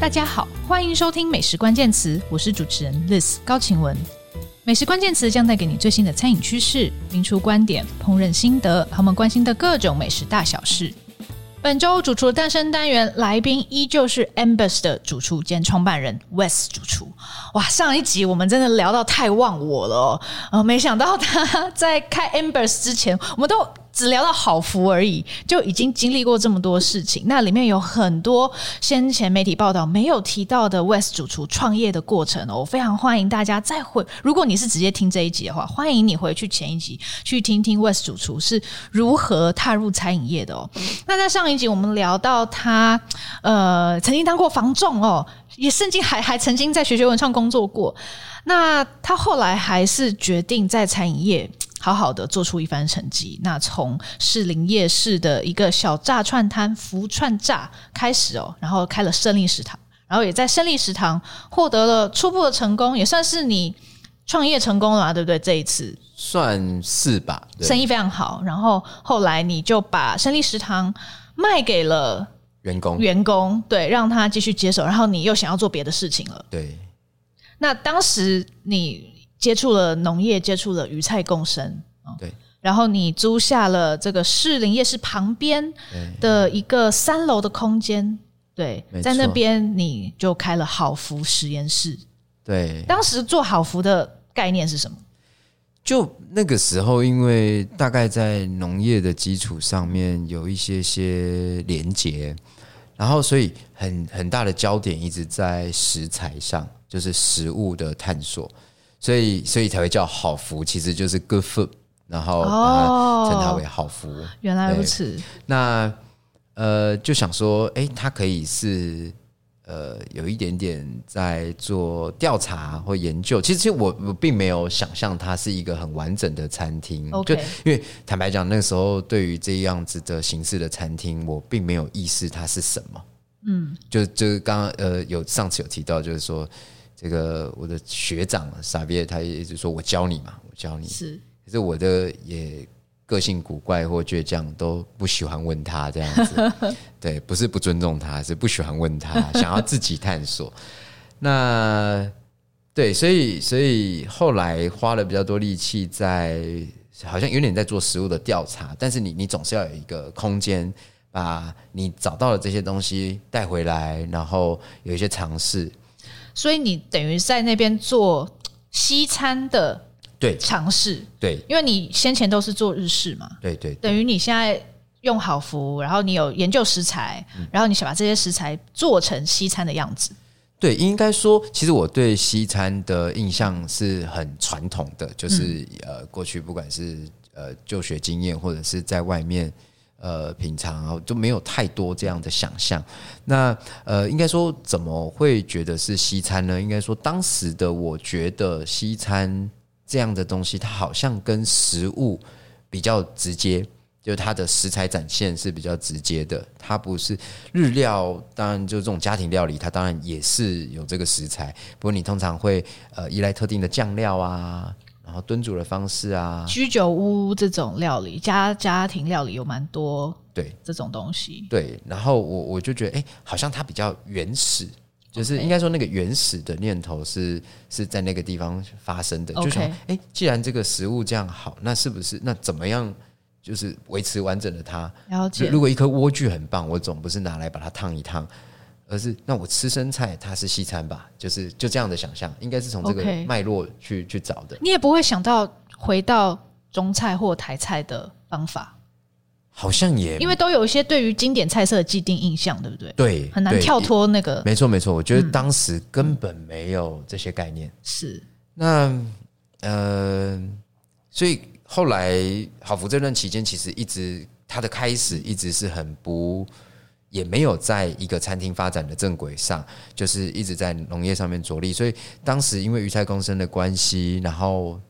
大家好，欢迎收听美食关键词，我是主持人 Liz 高晴雯。美食关键词将带给你最新的餐饮趋势、名厨观点、烹饪心得，和我们关心的各种美食大小事。本周主厨诞生单元来宾依旧是 Ambers 的主厨兼创办人 Wes 主厨。哇，上一集我们真的聊到太忘我了哦，呃，没想到他在开 Ambers 之前，我们都。只聊到好福而已，就已经经历过这么多事情。那里面有很多先前媒体报道没有提到的 West 主厨创业的过程哦。我非常欢迎大家再回，如果你是直接听这一集的话，欢迎你回去前一集去听听 West 主厨是如何踏入餐饮业的哦。那在上一集我们聊到他呃曾经当过房仲哦，也甚至还还曾经在学学文创工作过。那他后来还是决定在餐饮业。好好的做出一番成绩。那从士林夜市的一个小炸串摊福串炸开始哦，然后开了胜利食堂，然后也在胜利食堂获得了初步的成功，也算是你创业成功了嘛，对不对？这一次算是吧，生意非常好。然后后来你就把胜利食堂卖给了员工，员工对，让他继续接手。然后你又想要做别的事情了，对。那当时你。接触了农业，接触了鱼菜共生，对。然后你租下了这个士林夜市旁边的一个三楼的空间，对，在那边你就开了好福实验室。对，当时做好福的概念是什么？就那个时候，因为大概在农业的基础上面有一些些连结，然后所以很很大的焦点一直在食材上，就是食物的探索。所以，所以才会叫好福，其实就是 good food，然后把它称它为好福。哦，原来如此。那呃，就想说，哎，它可以是呃，有一点点在做调查或研究。其实，其实我我并没有想象它是一个很完整的餐厅。Okay. 就因为坦白讲，那个时候对于这样子的形式的餐厅，我并没有意识它是什么。嗯，就就刚刚呃，有上次有提到，就是说。这个我的学长傻逼，他也一直说我教你嘛，我教你。是，可是我的也个性古怪或倔强，都不喜欢问他这样子。对，不是不尊重他，是不喜欢问他，想要自己探索。那对，所以所以后来花了比较多力气在，好像有点在做食物的调查，但是你你总是要有一个空间，把你找到的这些东西带回来，然后有一些尝试。所以你等于在那边做西餐的对。尝试，对，因为你先前都是做日式嘛，对对，等于你现在用好福，然后你有研究食材，然后你想把这些食材做成西餐的样子。对，应该说，其实我对西餐的印象是很传统的，就是呃，过去不管是呃就学经验，或者是在外面。呃，平常就没有太多这样的想象。那呃，应该说怎么会觉得是西餐呢？应该说当时的我觉得西餐这样的东西，它好像跟食物比较直接，就它的食材展现是比较直接的。它不是日料，当然就这种家庭料理，它当然也是有这个食材。不过你通常会呃依赖特定的酱料啊。然后炖煮的方式啊，居酒屋这种料理，家家庭料理有蛮多对这种东西。对，然后我我就觉得，哎，好像它比较原始，就是应该说那个原始的念头是是在那个地方发生的。就想，哎，既然这个食物这样好，那是不是那怎么样就是维持完整的它？了解。如果一颗莴苣很棒，我总不是拿来把它烫一烫。而是那我吃生菜，它是西餐吧？就是就这样的想象，应该是从这个脉络去.去找的。你也不会想到回到中菜或台菜的方法，好像也因为都有一些对于经典菜色的既定印象，对不对？对，很难跳脱那个。没错没错，我觉得当时根本没有这些概念。嗯、是那呃，所以后来好福这段期间，其实一直它的开始一直是很不。也没有在一个餐厅发展的正轨上，就是一直在农业上面着力。所以当时因为鱼菜共生的关系，然后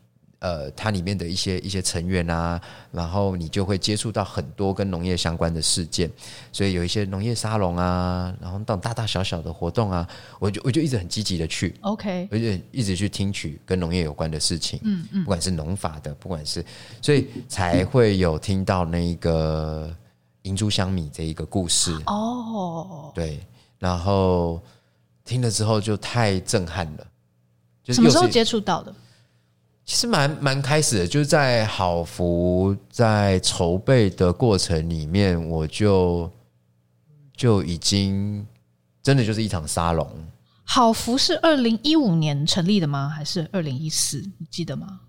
呃，它里面的一些一些成员啊，然后你就会接触到很多跟农业相关的事件。所以有一些农业沙龙啊，然后到大大小小的活动啊，我就我就一直很积极的去，OK，而且一直去听取跟农业有关的事情，嗯嗯，不管是农法的，不管是，所以才会有听到那个。银珠香米这一个故事哦，对，然后听了之后就太震撼了。就是、什么时候接触到的？其实蛮蛮开始的，就是在好福在筹备的过程里面，我就就已经真的就是一场沙龙。好福是二零一五年成立的吗？还是二零一四？你记得吗？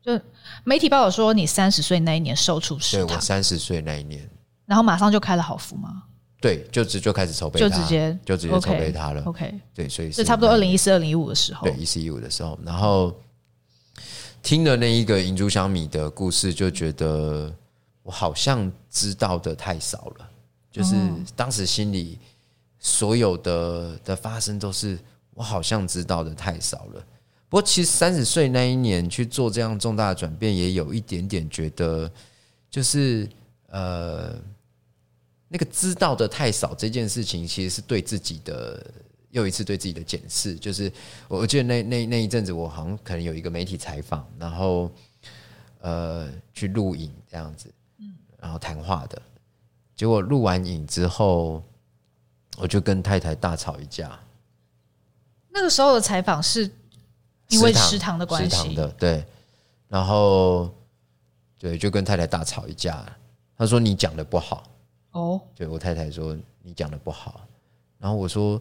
就媒体报道说你三十岁那一年受出食堂，对，我三十岁那一年，然后马上就开了好福吗？对，就直就开始筹备，就直接就直接筹备它了。OK，, okay 对，所以是差不多二零一四、二零一五的时候，对，一四一五的时候，然后听了那一个银珠小米的故事，就觉得我好像知道的太少了，就是当时心里所有的的发生都是我好像知道的太少了。不过，其实三十岁那一年去做这样重大的转变，也有一点点觉得，就是呃。那个知道的太少这件事情，其实是对自己的又一次对自己的检视。就是我记得那那那一阵子，我好像可能有一个媒体采访，然后呃去录影这样子，嗯然后谈话的。结果录完影之后，我就跟太太大吵一架。那个时候的采访是因为食堂的关系，食堂的对，然后对就跟太太大吵一架。他说你讲的不好。哦，对我太太说你讲的不好，然后我说，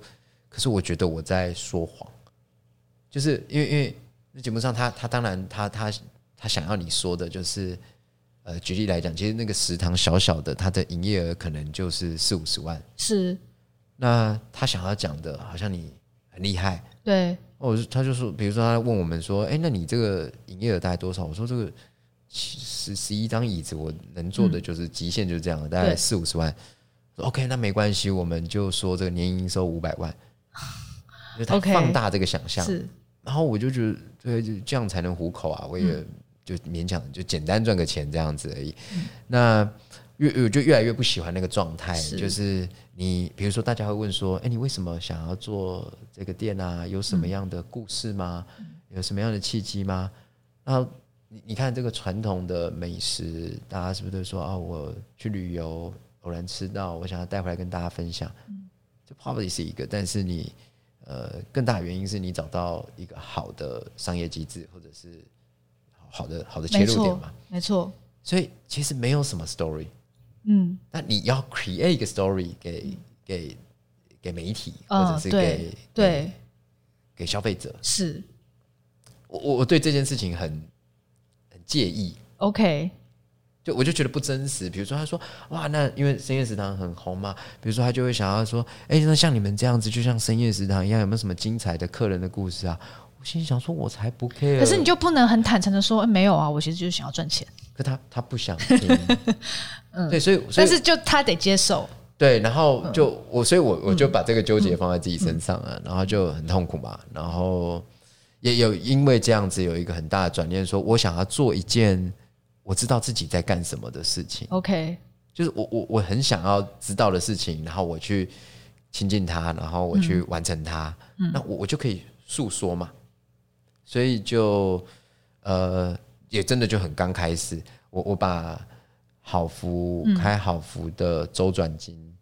可是我觉得我在说谎，就是因为因为那节目上他他当然他他他想要你说的就是，呃，举例来讲，其实那个食堂小小的，他的营业额可能就是四五十万，是，那他想要讲的，好像你很厉害，对，我他就说，比如说他问我们说，哎，那你这个营业额大概多少？我说这个。十十一张椅子，我能做的就是极限就是这样，大概四五十万。OK，那没关系，我们就说这个年营收五百万。就他放大这个想象。是，然后我就觉得，对，就这样才能糊口啊！我也就勉强就简单赚个钱这样子而已。那越我就越来越不喜欢那个状态，就是你比如说大家会问说，哎，你为什么想要做这个店啊？有什么样的故事吗？有什么样的契机吗？然后。你你看这个传统的美食，大家是不是都说啊？我去旅游偶然吃到，我想要带回来跟大家分享。这 probably 是一个，但是你呃更大的原因是你找到一个好的商业机制，或者是好的好的切入点嘛？没错。所以其实没有什么 story，嗯，那你要 create 一个 story 给给给媒体，或者是给对给消费者。是，我我我对这件事情很。介意，OK，就我就觉得不真实。比如说，他说：“哇，那因为深夜食堂很红嘛。”比如说，他就会想要说：“哎，那像你们这样子，就像深夜食堂一样，有没有什么精彩的客人的故事啊？”我心里想说：“我才不 care。”可是你就不能很坦诚的说：“没有啊，我其实就是想要赚钱。”可他他不想听，嗯，对，所以，所以但是就他得接受，对，然后就我，所以我我就把这个纠结放在自己身上啊，然后就很痛苦嘛，然后。也有因为这样子有一个很大的转念，说我想要做一件我知道自己在干什么的事情。OK，就是我我我很想要知道的事情，然后我去亲近它，然后我去完成它，嗯、那我我就可以诉说嘛。所以就呃，也真的就很刚开始，我我把好福开好福的周转金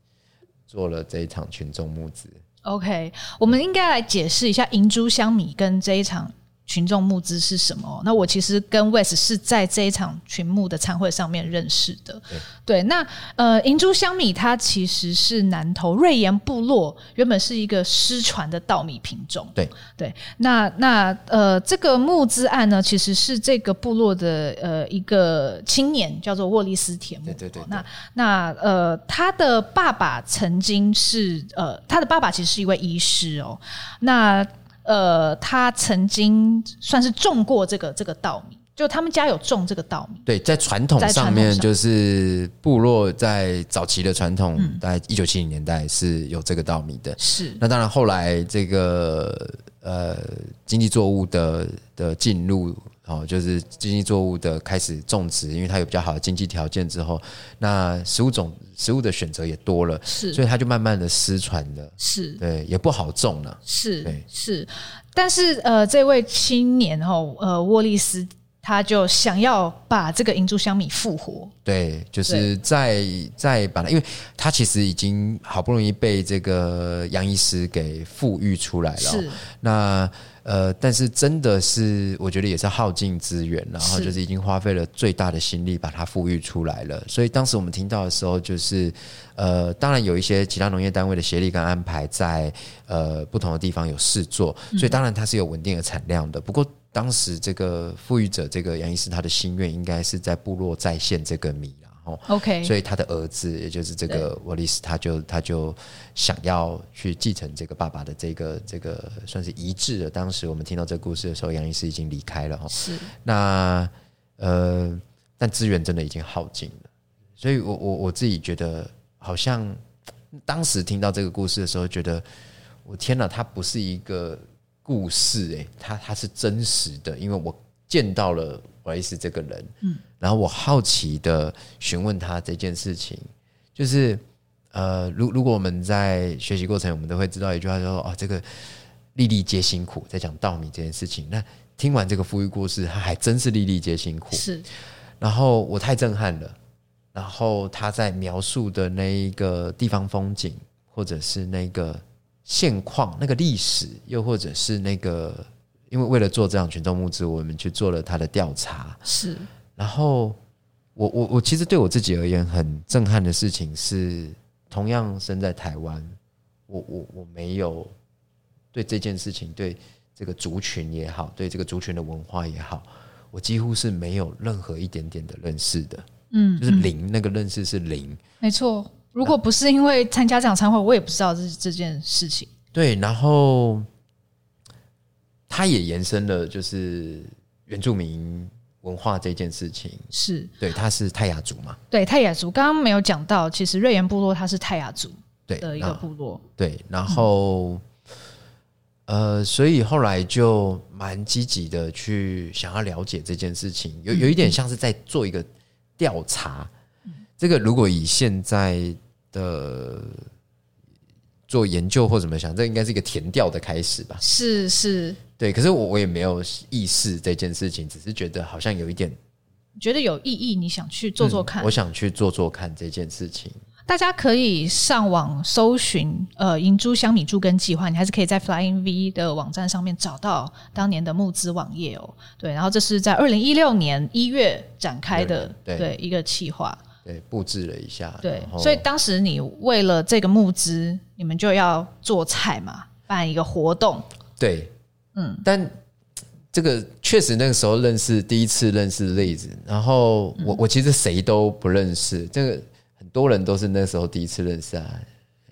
做了这一场群众募资。OK，我们应该来解释一下银珠香米跟这一场群众募资是什么？那我其实跟 Wes 是在这一场群募的餐会上面认识的。对，对，那呃，银珠香米它其实是南投瑞岩部落原本是一个失传的稻米品种。对对，那那呃，这个募资案呢，其实是这个部落的呃一个青年叫做沃利斯铁木。对对对，对。那那呃，他的爸爸曾经是呃，他的爸爸其实是一位医师哦。那呃，他曾经算是种过这个这个稻米，就他们家有种这个稻米。对，在传统上面，就是部落在早期的传统，大概一九七零年代是有这个稻米的。是，那当然后来这个呃经济作物的的进入。哦，就是经济作物的开始种植，因为它有比较好的经济条件之后，那食物种食物的选择也多了，是，所以它就慢慢的失传了，是，对，也不好种了，是，对，是，但是呃，这位青年哈，呃，沃利斯。他就想要把这个银珠香米复活。对，就是再再把它，因为他其实已经好不容易被这个杨医师给富育出来了。是，那呃，但是真的是我觉得也是耗尽资源，然后就是已经花费了最大的心力把它富育出来了。所以当时我们听到的时候，就是呃，当然有一些其他农业单位的协力跟安排在呃不同的地方有试做，所以当然它是有稳定的产量的。不过。当时这个富裕者这个杨医师，他的心愿应该是在部落再现这个米，然后 OK，所以他的儿子也就是这个沃利斯，他就他就想要去继承这个爸爸的这个这个算是遗志了。当时我们听到这个故事的时候，杨医师已经离开了哈。是那呃，但资源真的已经耗尽了，所以我我我自己觉得，好像当时听到这个故事的时候，觉得我天哪，他不是一个。故事哎、欸，它它是真实的，因为我见到了布莱斯这个人，嗯，然后我好奇的询问他这件事情，就是呃，如如果我们在学习过程，我们都会知道一句话说，说哦，这个粒粒皆辛苦，在讲稻米这件事情。那听完这个富裕故事，他还真是粒粒皆辛苦，是。然后我太震撼了，然后他在描述的那一个地方风景，或者是那个。现况那个历史，又或者是那个，因为为了做这场群众募资，我们去做了他的调查。是，然后我我我其实对我自己而言很震撼的事情是，同样生在台湾，我我我没有对这件事情，对这个族群也好，对这个族群的文化也好，我几乎是没有任何一点点的认识的。嗯，就是零，那个认识是零，没错。如果不是因为参加这场参会，我也不知道这这件事情。对，然后他也延伸了，就是原住民文化这件事情。是对，他是泰雅族嘛？对，泰雅族。刚刚没有讲到，其实瑞岩部落它是泰雅族对的一个部落。对，然后、嗯、呃，所以后来就蛮积极的去想要了解这件事情，有有一点像是在做一个调查。嗯、这个如果以现在的做研究或怎么想，这应该是一个填调的开始吧？是是，对。可是我我也没有意识这件事情，只是觉得好像有一点觉得有意义，你想去做做看。嗯，我想去做做看这件事情。大家可以上网搜寻呃银珠香米助耕计划，你还是可以在 Flying V 的网站上面找到当年的募资网页哦。对，然后这是在二零一六年一月展开的，对，一个计划。对，布置了一下。对，所以当时你为了这个募资，你们就要做菜嘛，办一个活动。对，嗯，但这个确实那个时候认识第一次认识例子，然后我、嗯、我其实谁都不认识，这个很多人都是那时候第一次认识啊，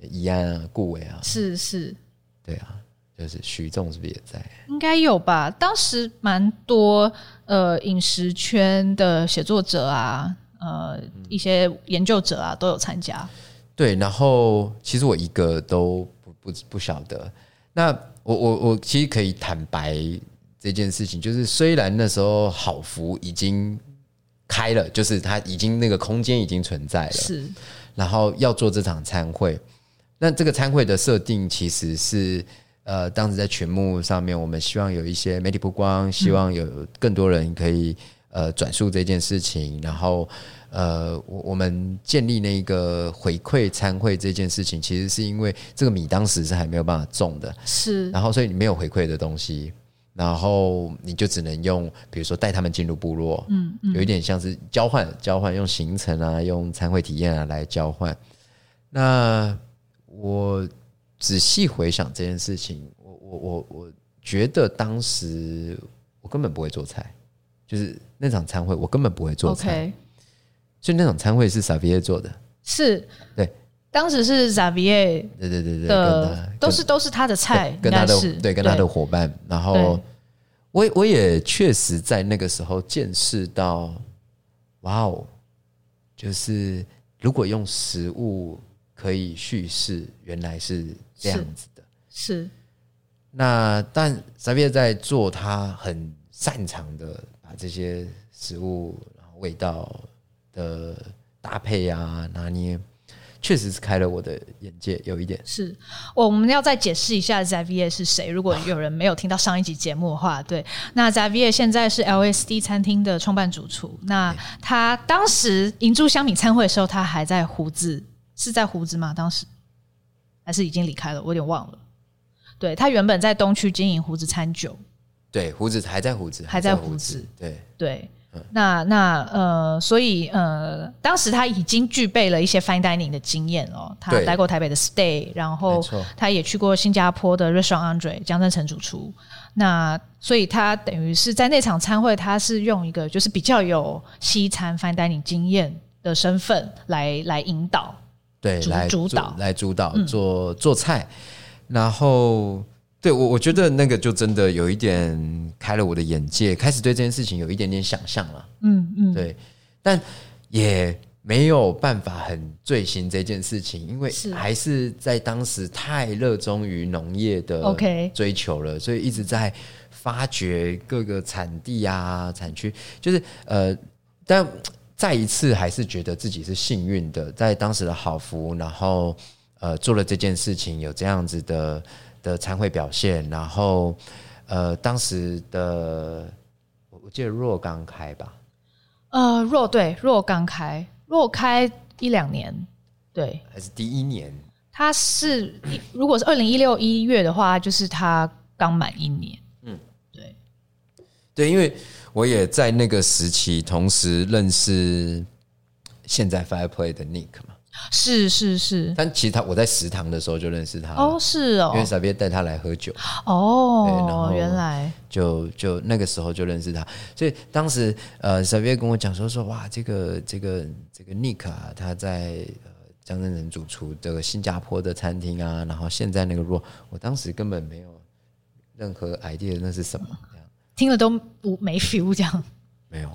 怡安啊，顾伟啊，是是，对啊，就是徐仲是不是也在？应该有吧，当时蛮多呃饮食圈的写作者啊。呃，一些研究者啊都有参加，对，然后其实我一个都不不不晓得。那我我我其实可以坦白这件事情，就是虽然那时候好福已经开了，就是它已经那个空间已经存在了，是，然后要做这场参会，那这个参会的设定其实是呃，当时在群幕上面，我们希望有一些媒体曝光，希望有更多人可以。呃，转述这件事情，然后呃，我我们建立那个回馈参会这件事情，其实是因为这个米当时是还没有办法种的，是，然后所以你没有回馈的东西，然后你就只能用，比如说带他们进入部落，嗯，嗯，有一点像是交换，交换用行程啊，用餐会体验啊来交换。那我仔细回想这件事情，我我我我觉得当时我根本不会做菜。就是那场餐会，我根本不会做菜.所以那场餐会是 Xavier 做的，是。对，当时是 Xavier，对对对对，都是都是他的菜，跟他的对跟他的伙伴，然后我我也确实在那个时候见识到，哇哦，就是如果用食物可以叙事，原来是这样子的，是，是。那但 Xavier 在做他很擅长的。这些食物，味道的搭配啊，拿捏，确实是开了我的眼界，有一点是。我们要再解释一下，Zavier 是谁，如果有人没有听到上一集节目的话，对，那 Zavier 现在是 LSD 餐厅的创办主厨。那他当时银珠香米餐会的时候，他还在胡子，是在胡子吗？当时还是已经离开了？我有点忘了。对，他原本在东区经营胡子餐酒，对，胡子还在胡子，还在胡子，对对。那那呃，所以呃，当时他已经具备了一些 fine dining 的经验哦。他待过台北的 Stay，然后他也去过新加坡的 Restaurant Andre 江振成主厨。那所以他等于是在那场餐会，他是用一个就是比较有西餐 fine dining 经验的身份来来引导，对，来主导来主导做做菜，然后。对我，我觉得那个就真的有一点开了我的眼界，开始对这件事情有一点点想象了。嗯嗯，对，但也没有办法很醉心这件事情，因为还是在当时太热衷于农业的追求了，所以一直在发掘各个产地啊、产区，就是呃，但再一次还是觉得自己是幸运的，在当时的好福，然后呃做了这件事情，有这样子的。的参会表现，然后，呃，当时的我记得若刚开吧，呃，若对若刚开，若开一两年，对，还是第一年？他是如果是二零一六一月的话，就是他刚满一年，嗯，对，对，因为我也在那个时期同时认识现在 Fireplay 的 Nick 嘛。是是是，但其实他我在食堂的时候就认识他哦，是哦，因为 Xavier 带他来喝酒。哦，然后原来。就就那个时候就认识他，所以当时呃 Xavier 跟我讲说说哇，这个这个这个 Nick 啊，他在呃江振诚主厨这个新加坡的餐厅啊，然后现在那个 RAW，我当时根本没有任何 idea 那是什么，听了都不没 feel 这样。没有，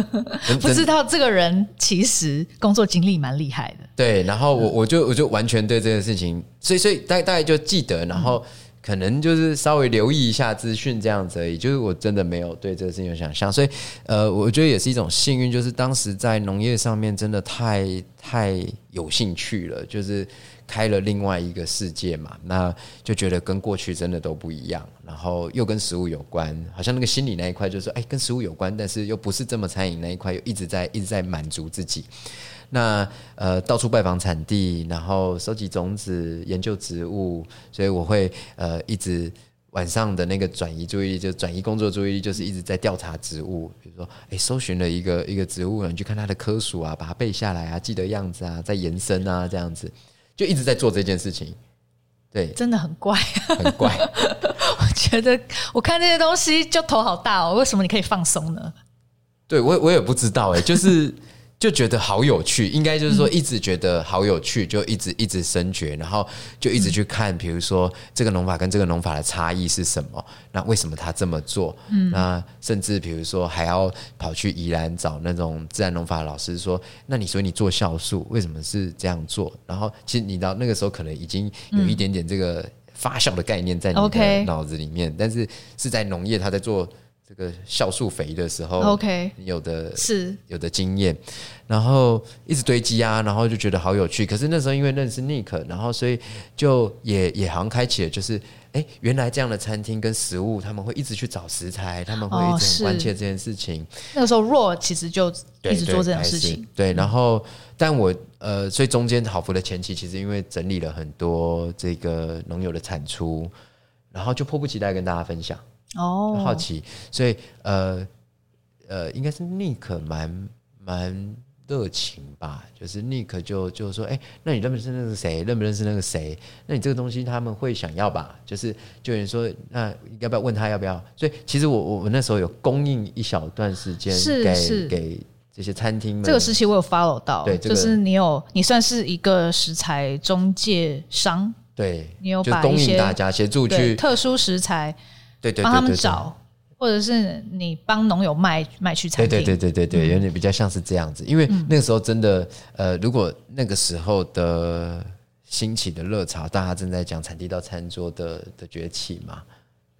不知道这个人其实工作经历蛮厉害的。对，然后我我就我就完全对这件事情，所以所以大大概就记得，然后可能就是稍微留意一下资讯这样子而已。就是我真的没有对这个事情有想象，所以呃，我觉得也是一种幸运，就是当时在农业上面真的太太有兴趣了，就是。开了另外一个世界嘛，那就觉得跟过去真的都不一样，然后又跟食物有关，好像那个心理那一块就是说哎，跟食物有关，但是又不是这么餐饮那一块，又一直在一直在满足自己。那呃，到处拜访产地，然后收集种子，研究植物，所以我会呃一直晚上的那个转移注意力，就转移工作注意力，就是一直在调查植物，比如说哎，搜寻了一个一个植物，你去看它的科属啊，把它背下来啊，记得样子啊，再延伸啊，这样子。就一直在做这件事情，对，真的很怪，很怪。我觉得我看这些东西就头好大哦，为什么你可以放松呢？对，我我也不知道哎，就是。就觉得好有趣，应该就是说一直觉得好有趣，就一直一直深掘，然后就一直去看，比如说这个农法跟这个农法的差异是什么？那为什么他这么做？嗯，那甚至比如说还要跑去宜兰找那种自然农法的老师说，那你说你做酵素为什么是这样做？然后其实你到那个时候可能已经有一点点这个发酵的概念在你的脑子里面，但是是在农业他在做。这个酵素肥的时候，OK，有的是有的经验，然后一直堆积啊，然后就觉得好有趣。可是那时候因为认识 Nick，然后所以就也也好像开启了，就是哎，原来这样的餐厅跟食物，他们会一直去找食材，他们会一直很关切这件事情。那个时候 RAW 其实就一直做这件事情，对，对。然后，但我呃，所以中间好福的前期，其实因为整理了很多这个农友的产出，然后就迫不及待跟大家分享。哦，好奇，所以呃呃，应该是 Nick 蛮蛮热情吧？就是 Nick 就就说，哎、欸，那你认不认识那个谁？认不认识那个谁？那你这个东西他们会想要吧？就是就有人说，那要不要问他要不要？所以其实我我我那时候有供应一小段时间给是给这些餐厅们。这个时期我有 follow 到，对，这个、就是你有你算是一个食材中介商，对，你有把一些供应大家协助去特殊食材。对对，帮他们找，或者是你帮农友卖卖去餐厅。对对对对对，有点比较像是这样子。因为那个时候真的，呃，如果那个时候的兴起的热潮，大家正在讲产地到餐桌的的崛起嘛。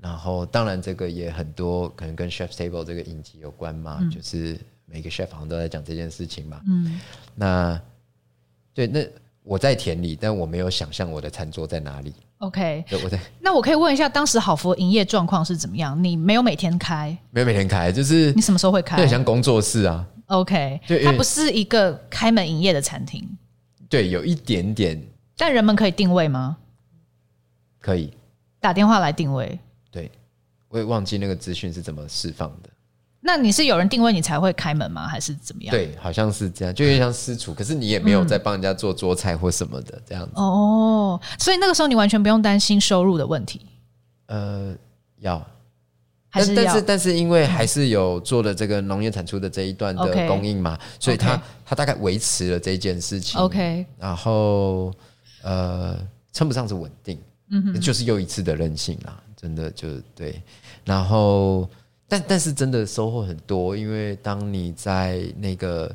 然后，当然这个也很多可能跟 Chef's Table 这个影集有关嘛，就是每个 chef 好像都在讲这件事情嘛。嗯，那对，那我在田里，但我没有想象我的餐桌在哪里。OK，对，我在。那我可以问一下，当时好福营业状况是怎么样？你没有每天开？没有每天开，就是你什么时候会开？对，像工作室啊。OK，它不是一个开门营业的餐厅。对，有一点点。但人们可以定位吗？可以打电话来定位。对，我也忘记那个资讯是怎么释放的。那你是有人定位你才会开门吗？还是怎么样？对，好像是这样，就有点像私厨，可是你也没有在帮人家做桌菜或什么的这样子。哦，所以那个时候你完全不用担心收入的问题。呃，要，还是要，但是但是因为还是有做了这个农业产出的这一段的供应嘛，所以他他大概维持了这件事情。OK，然后呃，称不上是稳定，嗯哼，就是又一次的任性啦，真的就对，然后。但但是真的收获很多，因为当你在那个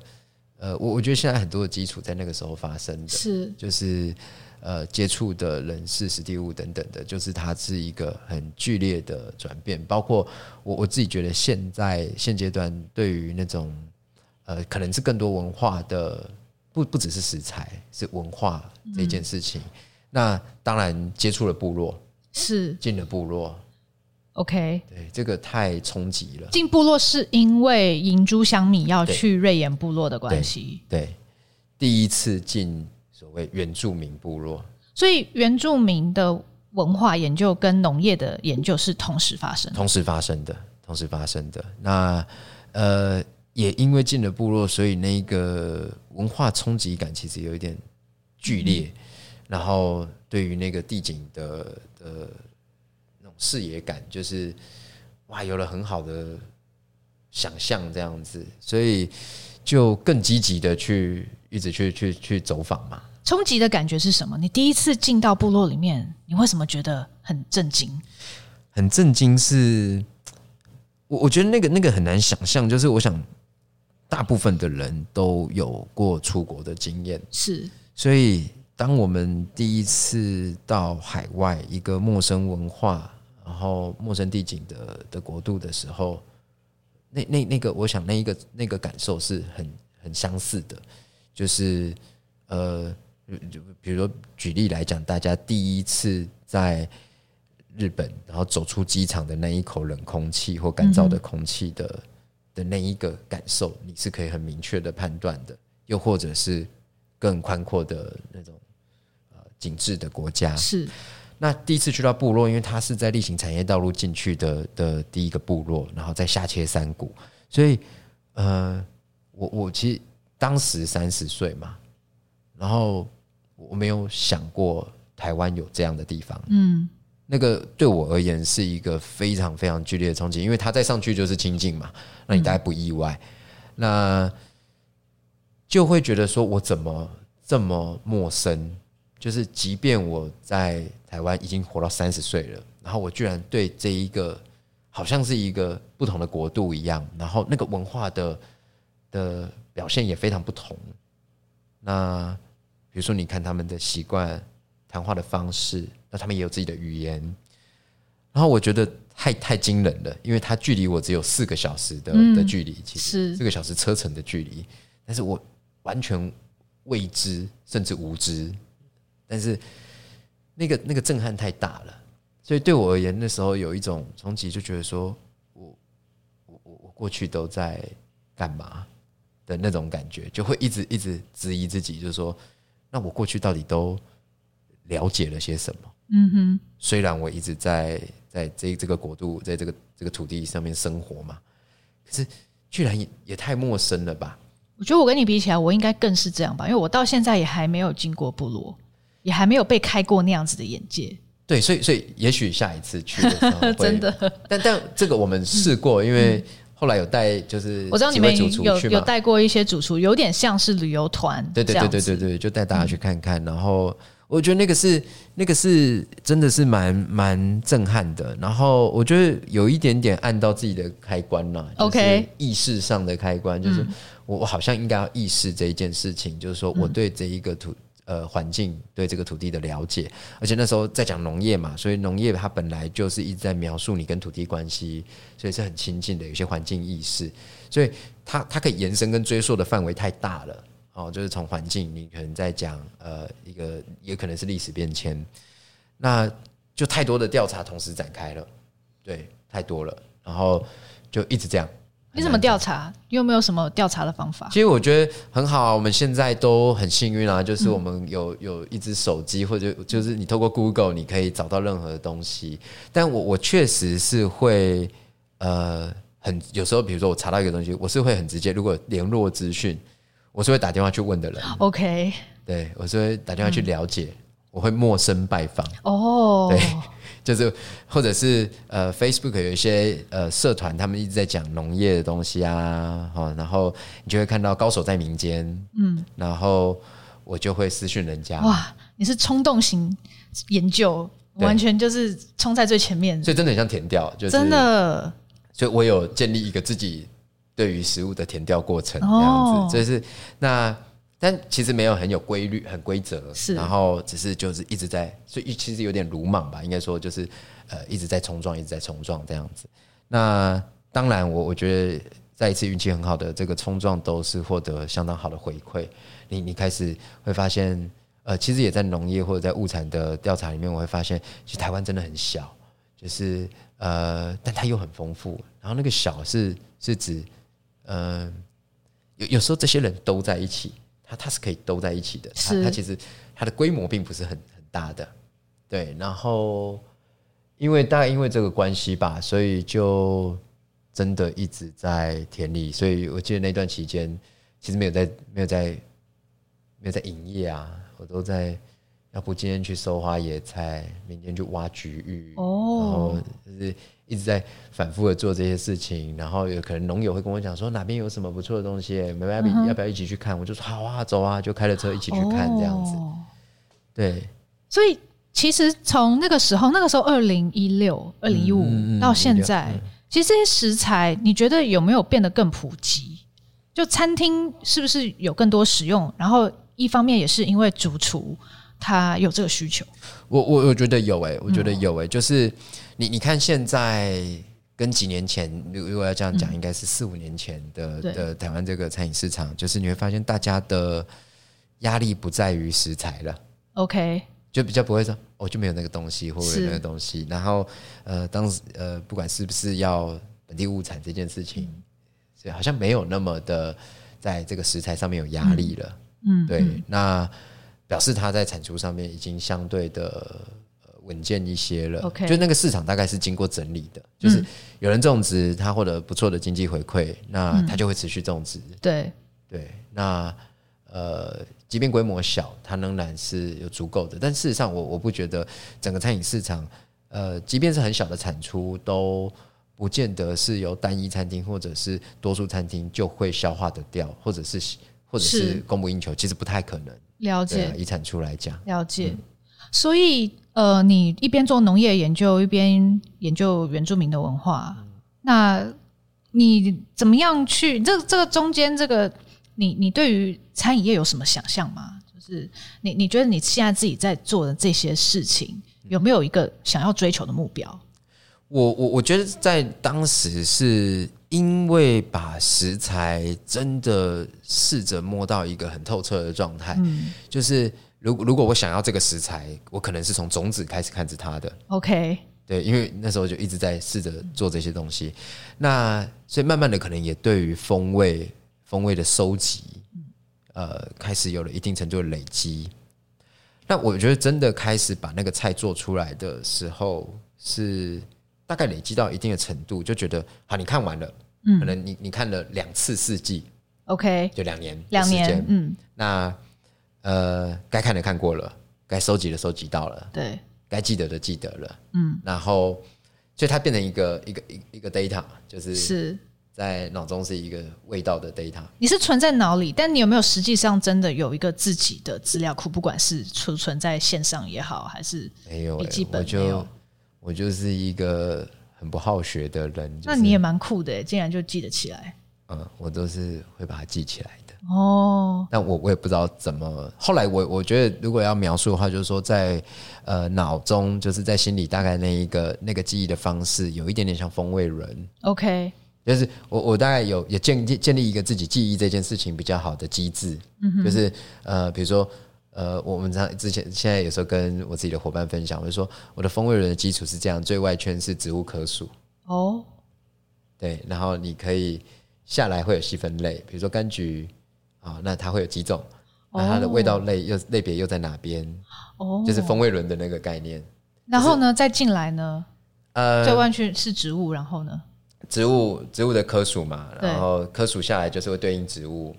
呃，我我觉得现在很多的基础在那个时候发生的，是就是呃接触的人事、实地物等等的，就是它是一个很剧烈的转变。包括我我自己觉得，现在现阶段对于那种呃，可能是更多文化的，不不只是食材，是文化这件事情。嗯、那当然接触了部落，是进了部落。OK，对，这个太冲击了。进部落是因为银珠香米要去瑞岩部落的关系。对，第一次进所谓原住民部落，所以原住民的文化研究跟农业的研究是同时发生，同时发生的，同时发生的。那呃，也因为进了部落，所以那个文化冲击感其实有一点剧烈。嗯、然后对于那个地景的的。视野感就是哇，有了很好的想象这样子，所以就更积极的去一直去去去走访嘛。冲击的感觉是什么？你第一次进到部落里面，你为什么觉得很震惊？很震惊是，我我觉得那个那个很难想象，就是我想大部分的人都有过出国的经验，是，所以当我们第一次到海外一个陌生文化。然后陌生地景的的国度的时候，那那那个，我想那一个那个感受是很很相似的，就是呃，就比如说举例来讲，大家第一次在日本，然后走出机场的那一口冷空气或干燥的空气的、的那一个感受，你是可以很明确的判断的，又或者是更宽阔的那种呃景致的国家。是。那第一次去到部落，因为它是在例行产业道路进去的的第一个部落，然后再下切山谷，所以呃，我我其实当时三十岁嘛，然后我没有想过台湾有这样的地方，嗯，那个对我而言是一个非常非常剧烈的冲击，因为它再上去就是清境嘛，那你大概不意外，嗯、那就会觉得说我怎么这么陌生。就是，即便我在台湾已经活到三十岁了，然后我居然对这一个好像是一个不同的国度一样，然后那个文化的的表现也非常不同。那比如说，你看他们的习惯、谈话的方式，那他们也有自己的语言。然后我觉得太太惊人了，因为它距离我只有四个小时的的距离，其实四个小时车程的距离，但是我完全未知，甚至无知。但是那个那个震撼太大了，所以对我而言，那时候有一种冲击，就觉得说我我我我过去都在干嘛的那种感觉，就会一直一直质疑自己，就是说，那我过去到底都了解了些什么？嗯哼。虽然我一直在在这这个国度，在这个这个土地上面生活嘛，可是居然也也太陌生了吧？我觉得我跟你比起来，我应该更是这样吧，因为我到现在也还没有经过部落。也还没有被开过那样子的眼界，对，所以所以也许下一次去的时候 真的，但但这个我们试过，因为后来有带，就是我知道你们有有带过一些主厨，有点像是旅游团，对对对对对对，就带大家去看看，然后我觉得那个是那个是真的是蛮蛮震撼的，然后我觉得有一点点按到自己的开关了，OK，意识上的开关，就是我我好像应该要意识这一件事情，就是说我对这一个土。呃，环境对这个土地的了解，而且那时候在讲农业嘛，所以农业它本来就是一直在描述你跟土地关系，所以是很亲近的，有些环境意识，所以它它可以延伸跟追溯的范围太大了哦，就是从环境，你可能在讲呃一个，也可能是历史变迁，那就太多的调查同时展开了，对，太多了，然后就一直这样。你怎么调查？你有没有什么调查的方法？其实我觉得很好啊，我们现在都很幸运啊，就是我们有有一只手机，或者就是你透过 Google，你可以找到任何的东西。但我我确实是会呃很有时候，比如说我查到一个东西，我是会很直接，如果联络资讯，我是会打电话去问的人。OK，对，我是会打电话去了解，嗯、我会陌生拜访。哦，对。就是，或者是呃，Facebook 有一些呃社团，他们一直在讲农业的东西啊，哈，然后你就会看到高手在民间，嗯，然后我就会私讯人家。哇，你是冲动型研究，完全就是冲在最前面，所以真的很像田调，就是真的。所以我有建立一个自己对于食物的填调过程，这样子，就是那。但其实没有很有规律、很规则，是，然后只是就是一直在，所以其实有点鲁莽吧，应该说就是呃一直在冲撞，一直在冲撞这样子。那当然我，我我觉得再一次运气很好的这个冲撞都是获得相当好的回馈。你你开始会发现，呃，其实也在农业或者在物产的调查里面，我会发现，其实台湾真的很小，就是呃，但它又很丰富。然后那个小是是指，嗯、呃，有有时候这些人都在一起。它它是可以都在一起的，它它其实它的规模并不是很很大的，对。然后因为大概因为这个关系吧，所以就真的一直在田里。所以我记得那段期间，其实没有在没有在没有在营业啊，我都在，要不今天去收花野菜，明天去挖菊芋，哦，然后就是。一直在反复的做这些事情，然后有可能农友会跟我讲说哪边有什么不错的东西，没办法，要不要一起去看？我就说好啊，走啊，就开着车一起去看这样子。对，所以其实从那个时候，那个时候二零一六、二零一五到现在，其实这些食材你觉得有没有变得更普及？就餐厅是不是有更多使用？然后一方面也是因为主厨他有这个需求。我我我觉得有诶、欸，我觉得有诶、欸，就是。你你看，现在跟几年前，如如果要这样讲，应该是四五年前的的台湾这个餐饮市场，就是你会发现大家的压力不在于食材了，OK，就比较不会说哦，就没有那个东西，或者那个东西。然后呃，当时呃，不管是不是要本地物产这件事情，所以好像没有那么的在这个食材上面有压力了。嗯，对，那表示它在产出上面已经相对的。稳健一些了就那个市场大概是经过整理的，就是有人种植，他获得不错的经济回馈，那他就会持续种植。嗯、对对，那呃，即便规模小，它仍然是有足够的。但事实上我，我我不觉得整个餐饮市场，呃，即便是很小的产出，都不见得是由单一餐厅或者是多数餐厅就会消化得掉，或者是或者是供不应求，其实不太可能。了解，以产出来讲，了解，嗯、所以。呃，你一边做农业研究，一边研究原住民的文化，嗯、那你怎么样去这这个中间这个你你对于餐饮业有什么想象吗？就是你你觉得你现在自己在做的这些事情，有没有一个想要追求的目标？我我我觉得在当时是因为把食材真的试着摸到一个很透彻的状态，嗯，就是。如果如果我想要这个食材，我可能是从种子开始看着它的。OK，对，因为那时候就一直在试着做这些东西，那所以慢慢的可能也对于风味风味的收集，呃，开始有了一定程度的累积。那我觉得真的开始把那个菜做出来的时候，是大概累积到一定的程度，就觉得好，你看完了，嗯，可能你你看了两次四季，OK，就两年，两年，嗯，那。呃，该看的看过了，该收集的收集到了，对，该记得的记得了，嗯，然后，所以它变成一个一个一一个 data，就是是。在脑中是一个味道的 data。你是存在脑里，但你有没有实际上真的有一个自己的资料库？不管是储存在线上也好，还是没有笔记本没有，我就我就是一个很不好学的人。就是、那你也蛮酷的，竟然就记得起来。嗯，我都是会把它记起来的。哦，但我我也不知道怎么。后来我我觉得，如果要描述的话，就是说在呃脑中，就是在心里大概那一个那个记忆的方式，有一点点像风味轮。OK，就是我我大概有也建建立一个自己记忆这件事情比较好的机制，嗯，就是呃，比如说呃，我们常之前现在有时候跟我自己的伙伴分享，我就说我的风味轮的基础是这样，最外圈是植物科属，哦，对，然后你可以下来会有细分类，比如说柑橘啊，那它会有几种，那它的味道类又类别又在哪边？哦，就是风味轮的那个概念。然后呢，再进来呢，呃，最外圈是植物，然后呢？植物植物的科属嘛，然后科属下来就是会对应植物，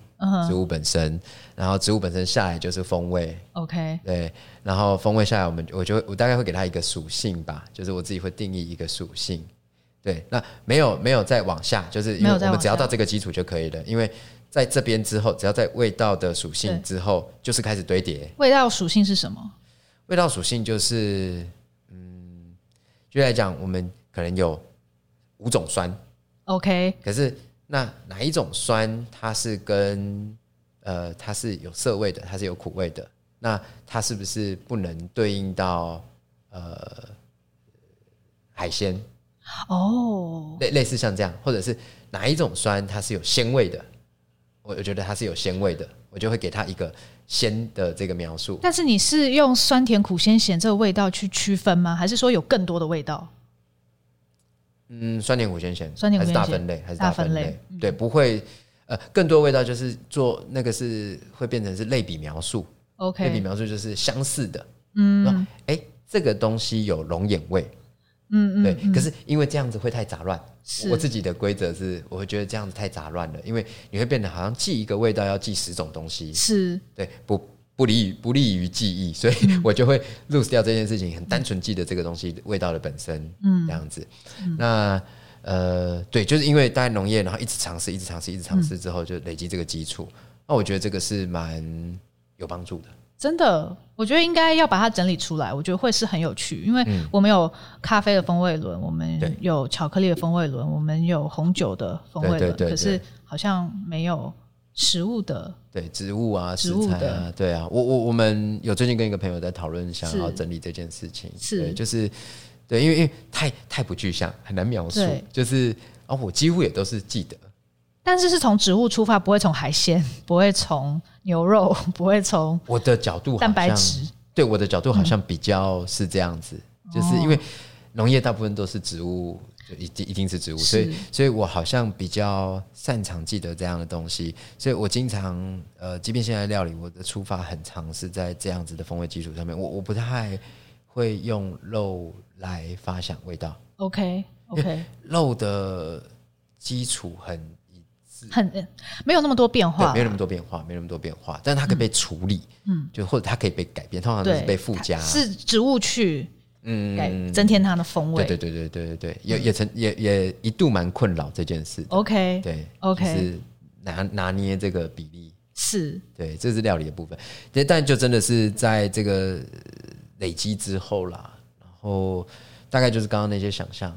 植物本身，然后植物本身下来就是风味，OK，对，然后风味下来，我们我就我大概会给它一个属性吧，就是我自己会定义一个属性，对，那没有没有再往下，就是因为我们只要到这个基础就可以了，因为在这边之后，只要在味道的属性之后，就是开始堆叠。味道属性是什么？味道属性就是，嗯，就来讲，我们可能有。五种酸，OK。可是那哪一种酸，它是跟呃，它是有涩味的，它是有苦味的，那它是不是不能对应到呃海鲜？哦，类类似像这样，或者是哪一种酸，它是有鲜味的？我我觉得它是有鲜味的，我就会给它一个鲜的这个描述。但是你是用酸甜苦鲜咸这个味道去区分吗？还是说有更多的味道？嗯，酸甜苦咸咸，酸甜苦咸咸还是大分类，还是大分类？分类嗯、对，不会呃，更多味道就是做那个是会变成是类比描述。OK，类比描述就是相似的。嗯，哎、欸，这个东西有龙眼味。嗯嗯，对。可是因为这样子会太杂乱，我自己的规则是，我会觉得这样子太杂乱了，因为你会变得好像记一个味道要记十种东西。是，对，不。不利于不利于记忆，所以 我就会 lose 掉这件事情，很单纯记得这个东西味道的本身，嗯，这样子。嗯、那呃，对，就是因为待农业，然后一直尝试，一直尝试，一直尝试之后，就累积这个基础。那我觉得这个是蛮有帮助的。真的，我觉得应该要把它整理出来，我觉得会是很有趣，因为我们有咖啡的风味轮，我们有巧克力的风味轮，我们有红酒的风味轮，可是好像没有。食物的对植物啊，食材啊，对啊，我我我们有最近跟一个朋友在讨论，想要整理这件事情，是。就是对，因为因为太太不具象，很难描述，就是啊，我几乎也都是记得，但是是从植物出发，不会从海鲜，不会从牛肉，不会从我的角度蛋白质，对我的角度好像比较是这样子，嗯、就是因为农业大部分都是植物。就一定一定是植物，所以所以我好像比较擅长记得这样的东西，所以我经常呃，即便现在料理，我的出发很常是在这样子的风味基础上面，我我不太会用肉来发想味道。OK OK，肉的基础很一致，很没有那么多变化，没有那么多变化，没有那么多变化，但是它可以被处理，嗯，就或者它可以被改变，通常都是被附加，是植物去。嗯，增添它的风味。对对对对对对对，也也曾也也一度蛮困扰这件事。OK，对，OK，是拿拿捏这个比例。是，对，这是料理的部分。但就真的是在这个累积之后啦，然后大概就是刚刚那些想象，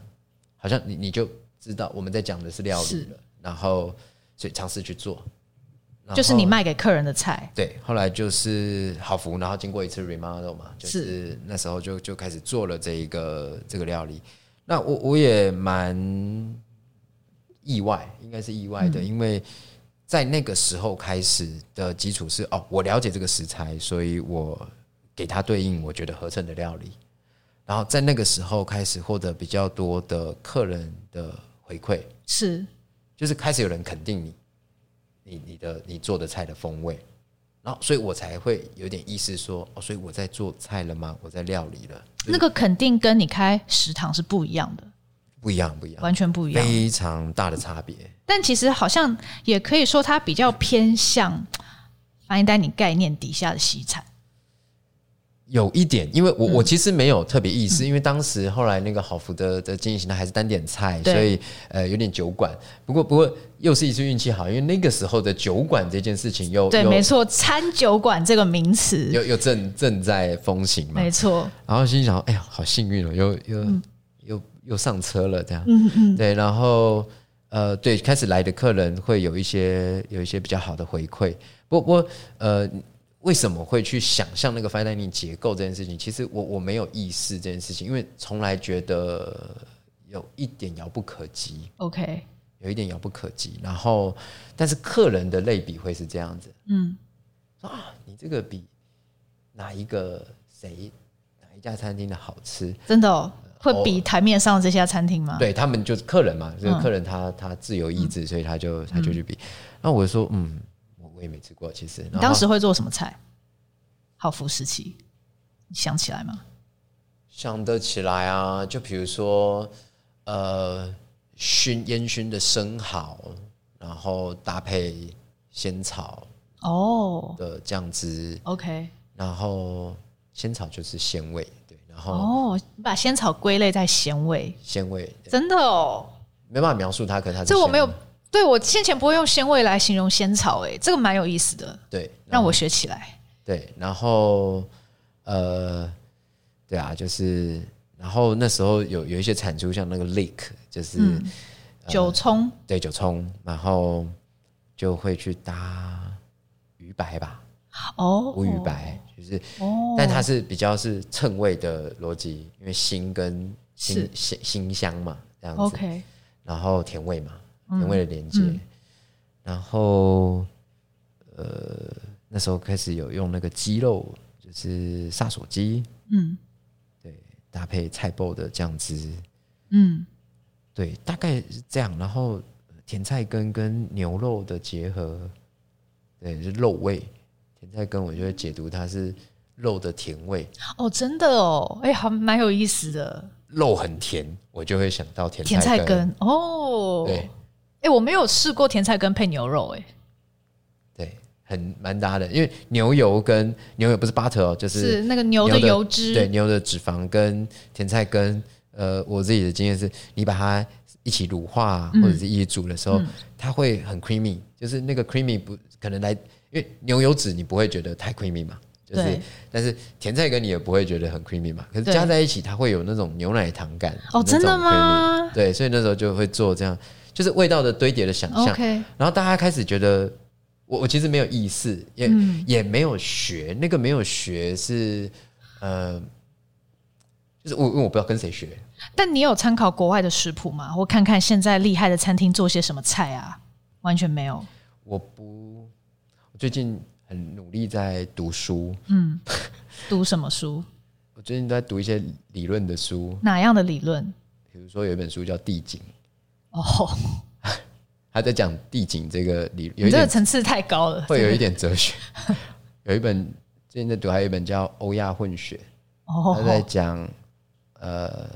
好像你你就知道我们在讲的是料理了，然后所以尝试去做。就是你卖给客人的菜，对。后来就是好福，然后经过一次 remodel 嘛，就是那时候就就开始做了这一个这个料理。那我我也蛮意外，应该是意外的，嗯、因为在那个时候开始的基础是哦，我了解这个食材，所以我给它对应我觉得合成的料理。然后在那个时候开始获得比较多的客人的回馈，是，就是开始有人肯定你。你你的你做的菜的风味，然后所以我才会有点意思说哦，所以我在做菜了吗？我在料理了。那个肯定跟你开食堂是不一样的，不一样，不一样，完全不一样，非常大的差别。但其实好像也可以说，它比较偏向 fine dining 概念底下的西餐。有一点，因为我我其实没有特别意思，嗯、因为当时后来那个好福的的经营形态还是单点菜，所以呃有点酒馆。不过不过又是一次运气好，因为那个时候的酒馆这件事情又对，又没错，餐酒馆这个名词又又正正在风行嘛，没错。然后心想，哎呀，好幸运哦，又又、嗯、又又上车了，这样，嗯嗯，对。然后呃，对，开始来的客人会有一些有一些比较好的回馈。不过不过呃。为什么会去想象那个 fine dining 结构这件事情？其实我我没有意识这件事情，因为从来觉得有一点遥不可及。OK，有一点遥不可及。然后，但是客人的类比会是这样子，嗯，说啊，你这个比哪一个谁哪一家餐厅的好吃？真的哦，会比台面上这家餐厅吗？对他们就是客人嘛，这个客人他他自由意志，所以他就他就去比。那我就说，嗯，我我也没吃过，其实。你当时会做什么菜？好福时期，你想起来吗？想得起来啊，就比如说，呃，熏烟熏的生蚝，然后搭配仙草哦。的酱汁，OK，然后仙草就是鲜味，对，然后哦，你把仙草归类在鲜味，鲜味真的哦，没办法描述它，可是它这我没有，对我先前不会用鲜味来形容仙草，哎，这个蛮有意思的，对，让我学起来，对，然后呃。对啊，就是，然后那时候有有一些产出，像那个 leek，就是、嗯呃、韭葱，对九葱，然后就会去搭鱼白吧，哦，乌鱼白，就是，哦，但它是比较是称味的逻辑，因为辛跟辛辛辛香嘛，这样子，OK，然后甜味嘛，甜味的连接，嗯嗯、然后呃那时候开始有用那个鸡肉，就是萨索鸡，嗯。对搭配菜脯的酱汁，嗯，对，大概是这样。然后甜菜根跟牛肉的结合，对，是肉味。甜菜根我就会解读它是肉的甜味。哦，真的哦，哎，还蛮有意思的。肉很甜，我就会想到甜菜根。甜菜根哦，对，哎，我没有试过甜菜根配牛肉，哎。很蛮搭的，因为牛油跟牛油不是 butter 哦，就是，是那个牛的油脂，对，牛的脂肪跟甜菜根，呃，我自己的经验是，你把它一起乳化或者是一起煮的时候，嗯、它会很 creamy，就是那个 creamy 不可能来，因为牛油脂你不会觉得太 creamy 嘛，就是，但是甜菜根你也不会觉得很 creamy 嘛，可是加在一起它会有那种牛奶糖感哦，真的吗？对，所以那时候就会做这样，就是味道的堆叠的想象然后大家开始觉得。我我其实没有意识，也、嗯、也没有学，那个没有学是，呃，就是我因为我不知道跟谁学。但你有参考国外的食谱吗？或看看现在厉害的餐厅做些什么菜啊？完全没有。我不，我最近很努力在读书。嗯，读什么书？我最近都在读一些理论的书。哪样的理论？比如说有一本书叫《地景》。哦。他在讲地景这个理，有一点层次太高了，会有一点哲学。有一本最近在读，还有一本叫《欧亚混血》，他在讲呃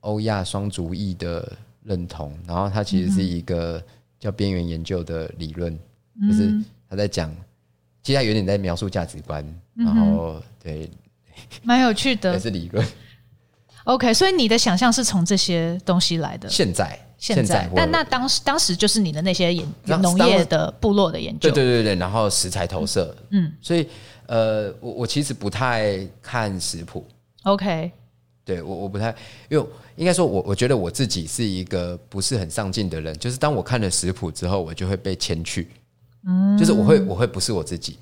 欧亚双族裔的认同，然后他其实是一个叫边缘研究的理论，就是他在讲，其实他有点在描述价值观，然后对，蛮有趣的，也是理论。OK，所以你的想象是从这些东西来的。现在。现在，但那当时当时就是你的那些研农业的部落的研究，对对对对，然后食材投射，嗯，所以呃，我我其实不太看食谱，OK，对我我不太，因为应该说我我觉得我自己是一个不是很上进的人，就是当我看了食谱之后，我就会被牵去，嗯，就是我会我会不是我自己，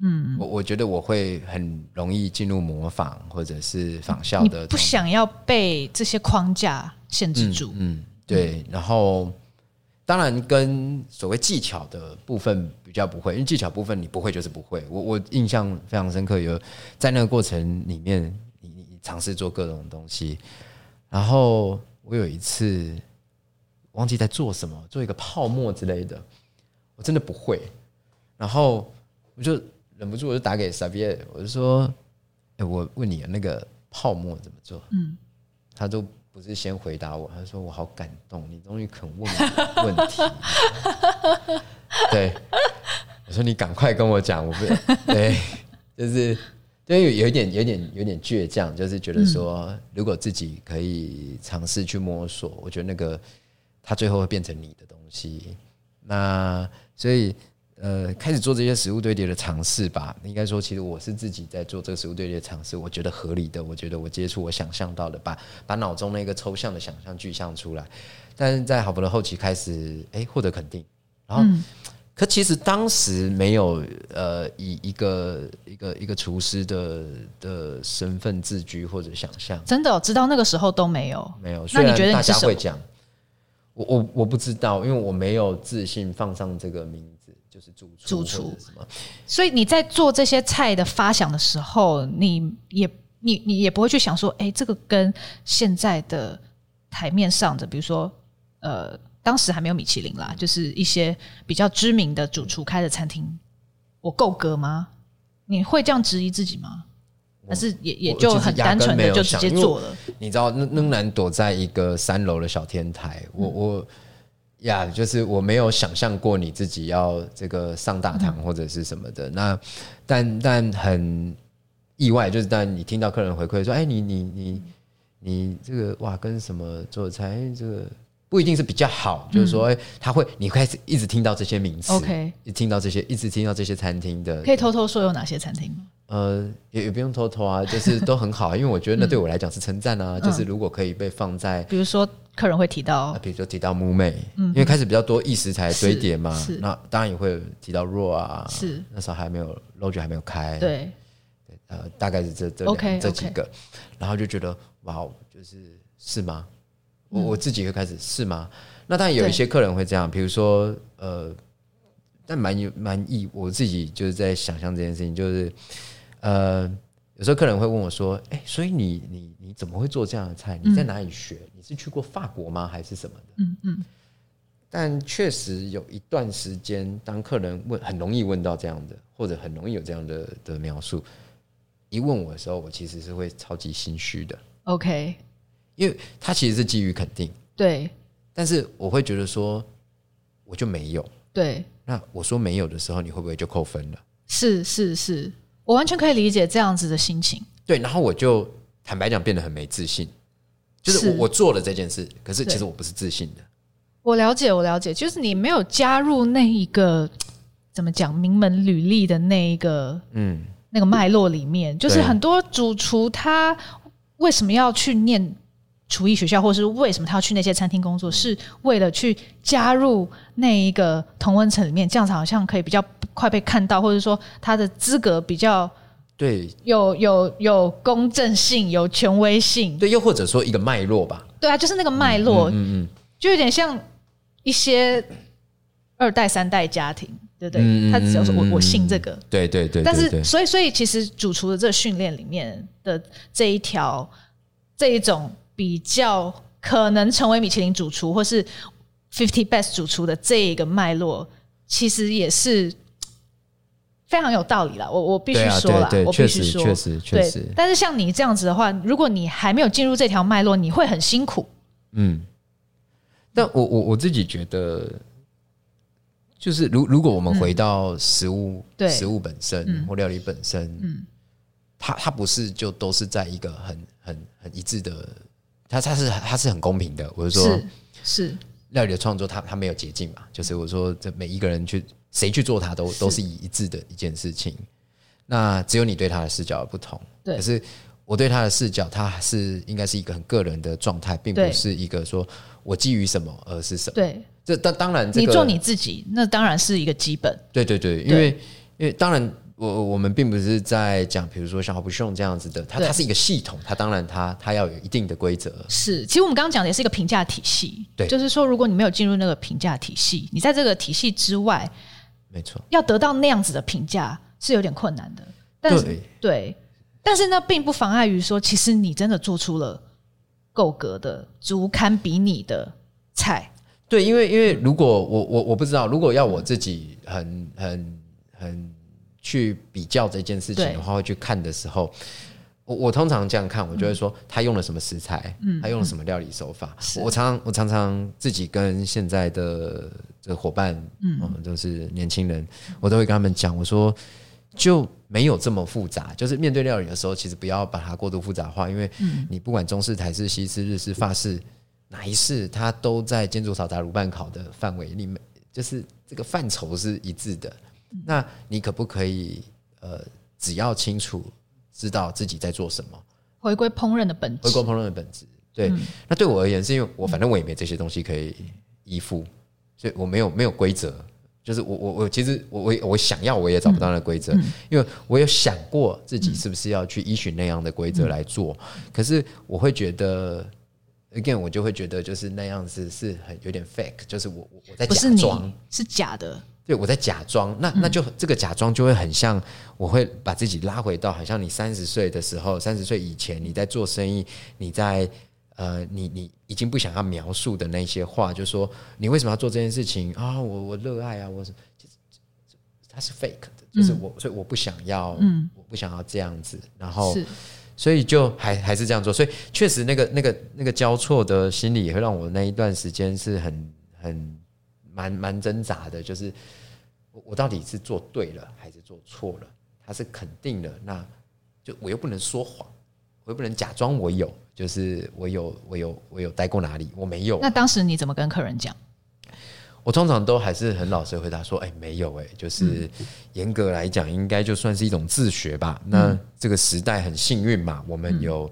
嗯，我我觉得我会很容易进入模仿或者是仿效的，不想要被这些框架限制住，嗯。嗯对，然后当然跟所谓技巧的部分比较不会，因为技巧部分你不会就是不会。我我印象非常深刻，有在那个过程里面，你你尝试做各种东西，然后我有一次忘记在做什么，做一个泡沫之类的，我真的不会，然后我就忍不住我就打给 Xavier，我就说：“哎，我问你那个泡沫怎么做？”嗯，他都。不是先回答我，他说我好感动，你终于肯问我问题。对，我说你赶快跟我讲，我不 对，就是因为有一点、有点、有点倔强，就是觉得说，如果自己可以尝试去摸索，我觉得那个它最后会变成你的东西。那所以。呃，开始做这些食物堆叠的尝试吧。应该说，其实我是自己在做这个食物堆叠的尝试，我觉得合理的，我觉得我接触我想象到的，把把脑中那个抽象的想象具象出来。但是在好博的后期开始，哎，获得肯定。然后，嗯、可其实当时没有呃，以一个一个一个厨师的的身份自居或者想象。真的、哦，直到那个时候都没有，没有。那你觉得大家会讲？我我我不知道，因为我没有自信放上这个名字，就是主厨主厨什么。所以你在做这些菜的发想的时候，你也你你也不会去想说，哎，这个跟现在的台面上的，比如说呃，当时还没有米其林啦，就是一些比较知名的主厨开的餐厅，我够格吗？你会这样质疑自己吗？还是也也就很单纯的就直接做了。你知道，仍仍然躲在一个三楼的小天台。我我呀，就是我没有想象过你自己要这个上大堂或者是什么的。那但但很意外，就是当你听到客人回馈说：“哎，你你你你这个哇，跟什么做菜这个不一定是比较好。”就是说，哎，他会你开始一直听到这些名词，OK，一听到这些，一直听到这些餐厅的，可以偷偷说有哪些餐厅吗？呃，也也不用偷偷啊，就是都很好，因为我觉得那对我来讲是称赞啊。嗯、就是如果可以被放在，比如说客人会提到，比如说提到木妹，嗯，因为开始比较多异食材堆叠嘛，那当然也会提到若啊，是那时候还没有 logo 还没有开，对，呃，大概是这这 OK 这几个然后就觉得哇，就是是吗？我自己会开始是吗？那当然有一些客人会这样，比如说呃，但蛮有蛮意，我自己就是在想象这件事情，就是。呃，有时候客人会问我说：“哎、欸，所以你你你怎么会做这样的菜？你在哪里学？嗯、你是去过法国吗？还是什么的？”嗯嗯。但确实有一段时间，当客人问，很容易问到这样的，或者很容易有这样的的描述，一问我的时候，我其实是会超级心虚的。OK，因为他其实是基于肯定，对。但是我会觉得说，我就没有。对。那我说没有的时候，你会不会就扣分了？是是是。我完全可以理解这样子的心情。对，然后我就坦白讲，变得很没自信。就是我我做了这件事，可是其实我不是自信的。我了解，我了解，就是你没有加入那一个怎么讲名门履历的那一个嗯那个脉络里面。就是很多主厨他为什么要去念厨艺学校，或是为什么他要去那些餐厅工作，是为了去加入那一个同温层里面，这样子好像可以比较。快被看到，或者说他的资格比较对，有有有公正性，有权威性，对，又或者说一个脉络吧，对啊，就是那个脉络，嗯嗯，嗯，就有点像一些二代三代家庭，对不对？嗯、他只要说我我信这个，对对对，对，但是所以所以其实主厨的这个训练里面的这一条这一种比较可能成为米其林主厨或是 Fifty Best 主厨的这一个脉络，其实也是。非常有道理了，我我必须说了，我必须说，确实确实。但是像你这样子的话，如果你还没有进入这条脉络，你会很辛苦。嗯，但我我我自己觉得，就是如如果我们回到食物，对、嗯、食物本身、嗯、或料理本身，嗯，它它不是就都是在一个很很很一致的，它它是它是很公平的。我就说，是，是料理的创作，它它没有捷径嘛，就是我说这每一个人去。谁去做它都都是一致的一件事情，那只有你对他的视角不同。对，可是我对他的视角，他是应该是一个很个人的状态，并不是一个说我基于什么而是什么。对，这当当然，你做你自己，那当然是一个基本。对对对，因为因为当然，我我们并不是在讲，比如说像好不凶这样子的，它它是一个系统，它当然它它要有一定的规则。是，其实我们刚刚讲的也是一个评价体系。对，就是说，如果你没有进入那个评价体系，你在这个体系之外。没错，要得到那样子的评价是有点困难的，但是对，对，但是那，并不妨碍于说，其实你真的做出了够格的、足堪比拟的菜。对，因为因为如果我我我不知道，如果要我自己很很很去比较这件事情的话，会去看的时候。我我通常这样看，我就会说他用了什么食材，嗯，他用了什么料理手法。嗯、我常常我常常自己跟现在的这个伙伴，嗯，都、就是年轻人，我都会跟他们讲，我说就没有这么复杂。就是面对料理的时候，其实不要把它过度复杂化，因为你不管中式、台式、西式、日式、法式，哪一式，它都在煎煮炒炸卤拌烤的范围里面，就是这个范畴是一致的。那你可不可以呃，只要清楚。知道自己在做什么，回归烹饪的本质。回归烹饪的本质，对、嗯。那对我而言，是因为我反正我也没这些东西可以依附，所以我没有没有规则。就是我我我其实我我我想要我也找不到那规则、嗯，因为我有想过自己是不是要去依循那样的规则来做、嗯。可是我会觉得，again 我就会觉得就是那样子是很有点 fake，就是我我我在假装是假的，对，我在假装，那那就这个假装就会很像，我会把自己拉回到，好像你三十岁的时候，三十岁以前你在做生意，你在呃，你你已经不想要描述的那些话，就说你为什么要做这件事情？啊？我我热爱啊，我是其实它是 fake 的，就是我所以我不想要，嗯，我不想要这样子，然后。所以就还还是这样做，所以确实那个那个那个交错的心理也会让我那一段时间是很很蛮蛮挣扎的，就是我我到底是做对了还是做错了？他是肯定的，那就我又不能说谎，我又不能假装我有，就是我有我有我有待过哪里，我没有。那当时你怎么跟客人讲？我通常都还是很老实回答说：“哎、欸，没有哎、欸，就是严格来讲，应该就算是一种自学吧。嗯、那这个时代很幸运嘛，我们有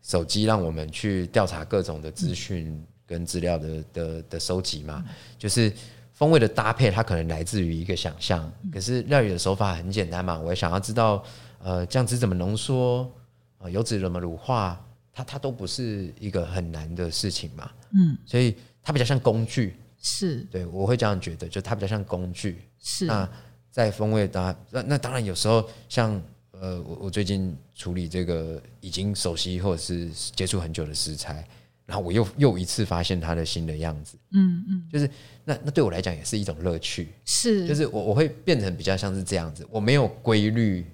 手机，让我们去调查各种的资讯跟资料的的的收集嘛。就是风味的搭配，它可能来自于一个想象，可是料理的手法很简单嘛。我也想要知道，呃，酱汁怎么浓缩，呃，油脂怎么乳化，它它都不是一个很难的事情嘛。嗯，所以它比较像工具。”是对，我会这样觉得，就它比较像工具。是那在风味搭那那当然有时候像呃，我我最近处理这个已经熟悉或者是接触很久的食材，然后我又又一次发现它的新的样子。嗯嗯，就是那那对我来讲也是一种乐趣。是，就是我我会变成比较像是这样子，我没有规律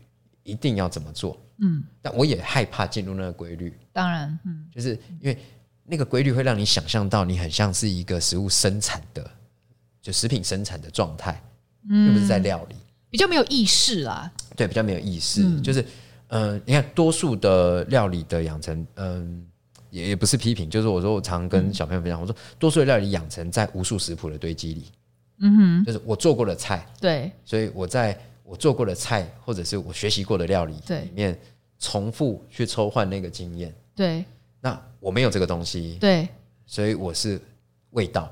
一定要怎么做。嗯，但我也害怕进入那个规律。当然，嗯，就是因为。那个规律会让你想象到你很像是一个食物生产的，就食品生产的状态，又不是在料理，比较没有意识啦。对，比较没有意识，就是，嗯，你看多数的料理的养成，嗯，也也不是批评，就是我说我常跟小朋友分享，我说多数的料理养成在无数食谱的堆积里，嗯哼，就是我做过的菜，对，所以我在我做过的菜或者是我学习过的料理里面重复去抽换那个经验，对。那我没有这个东西，对，所以我是味道，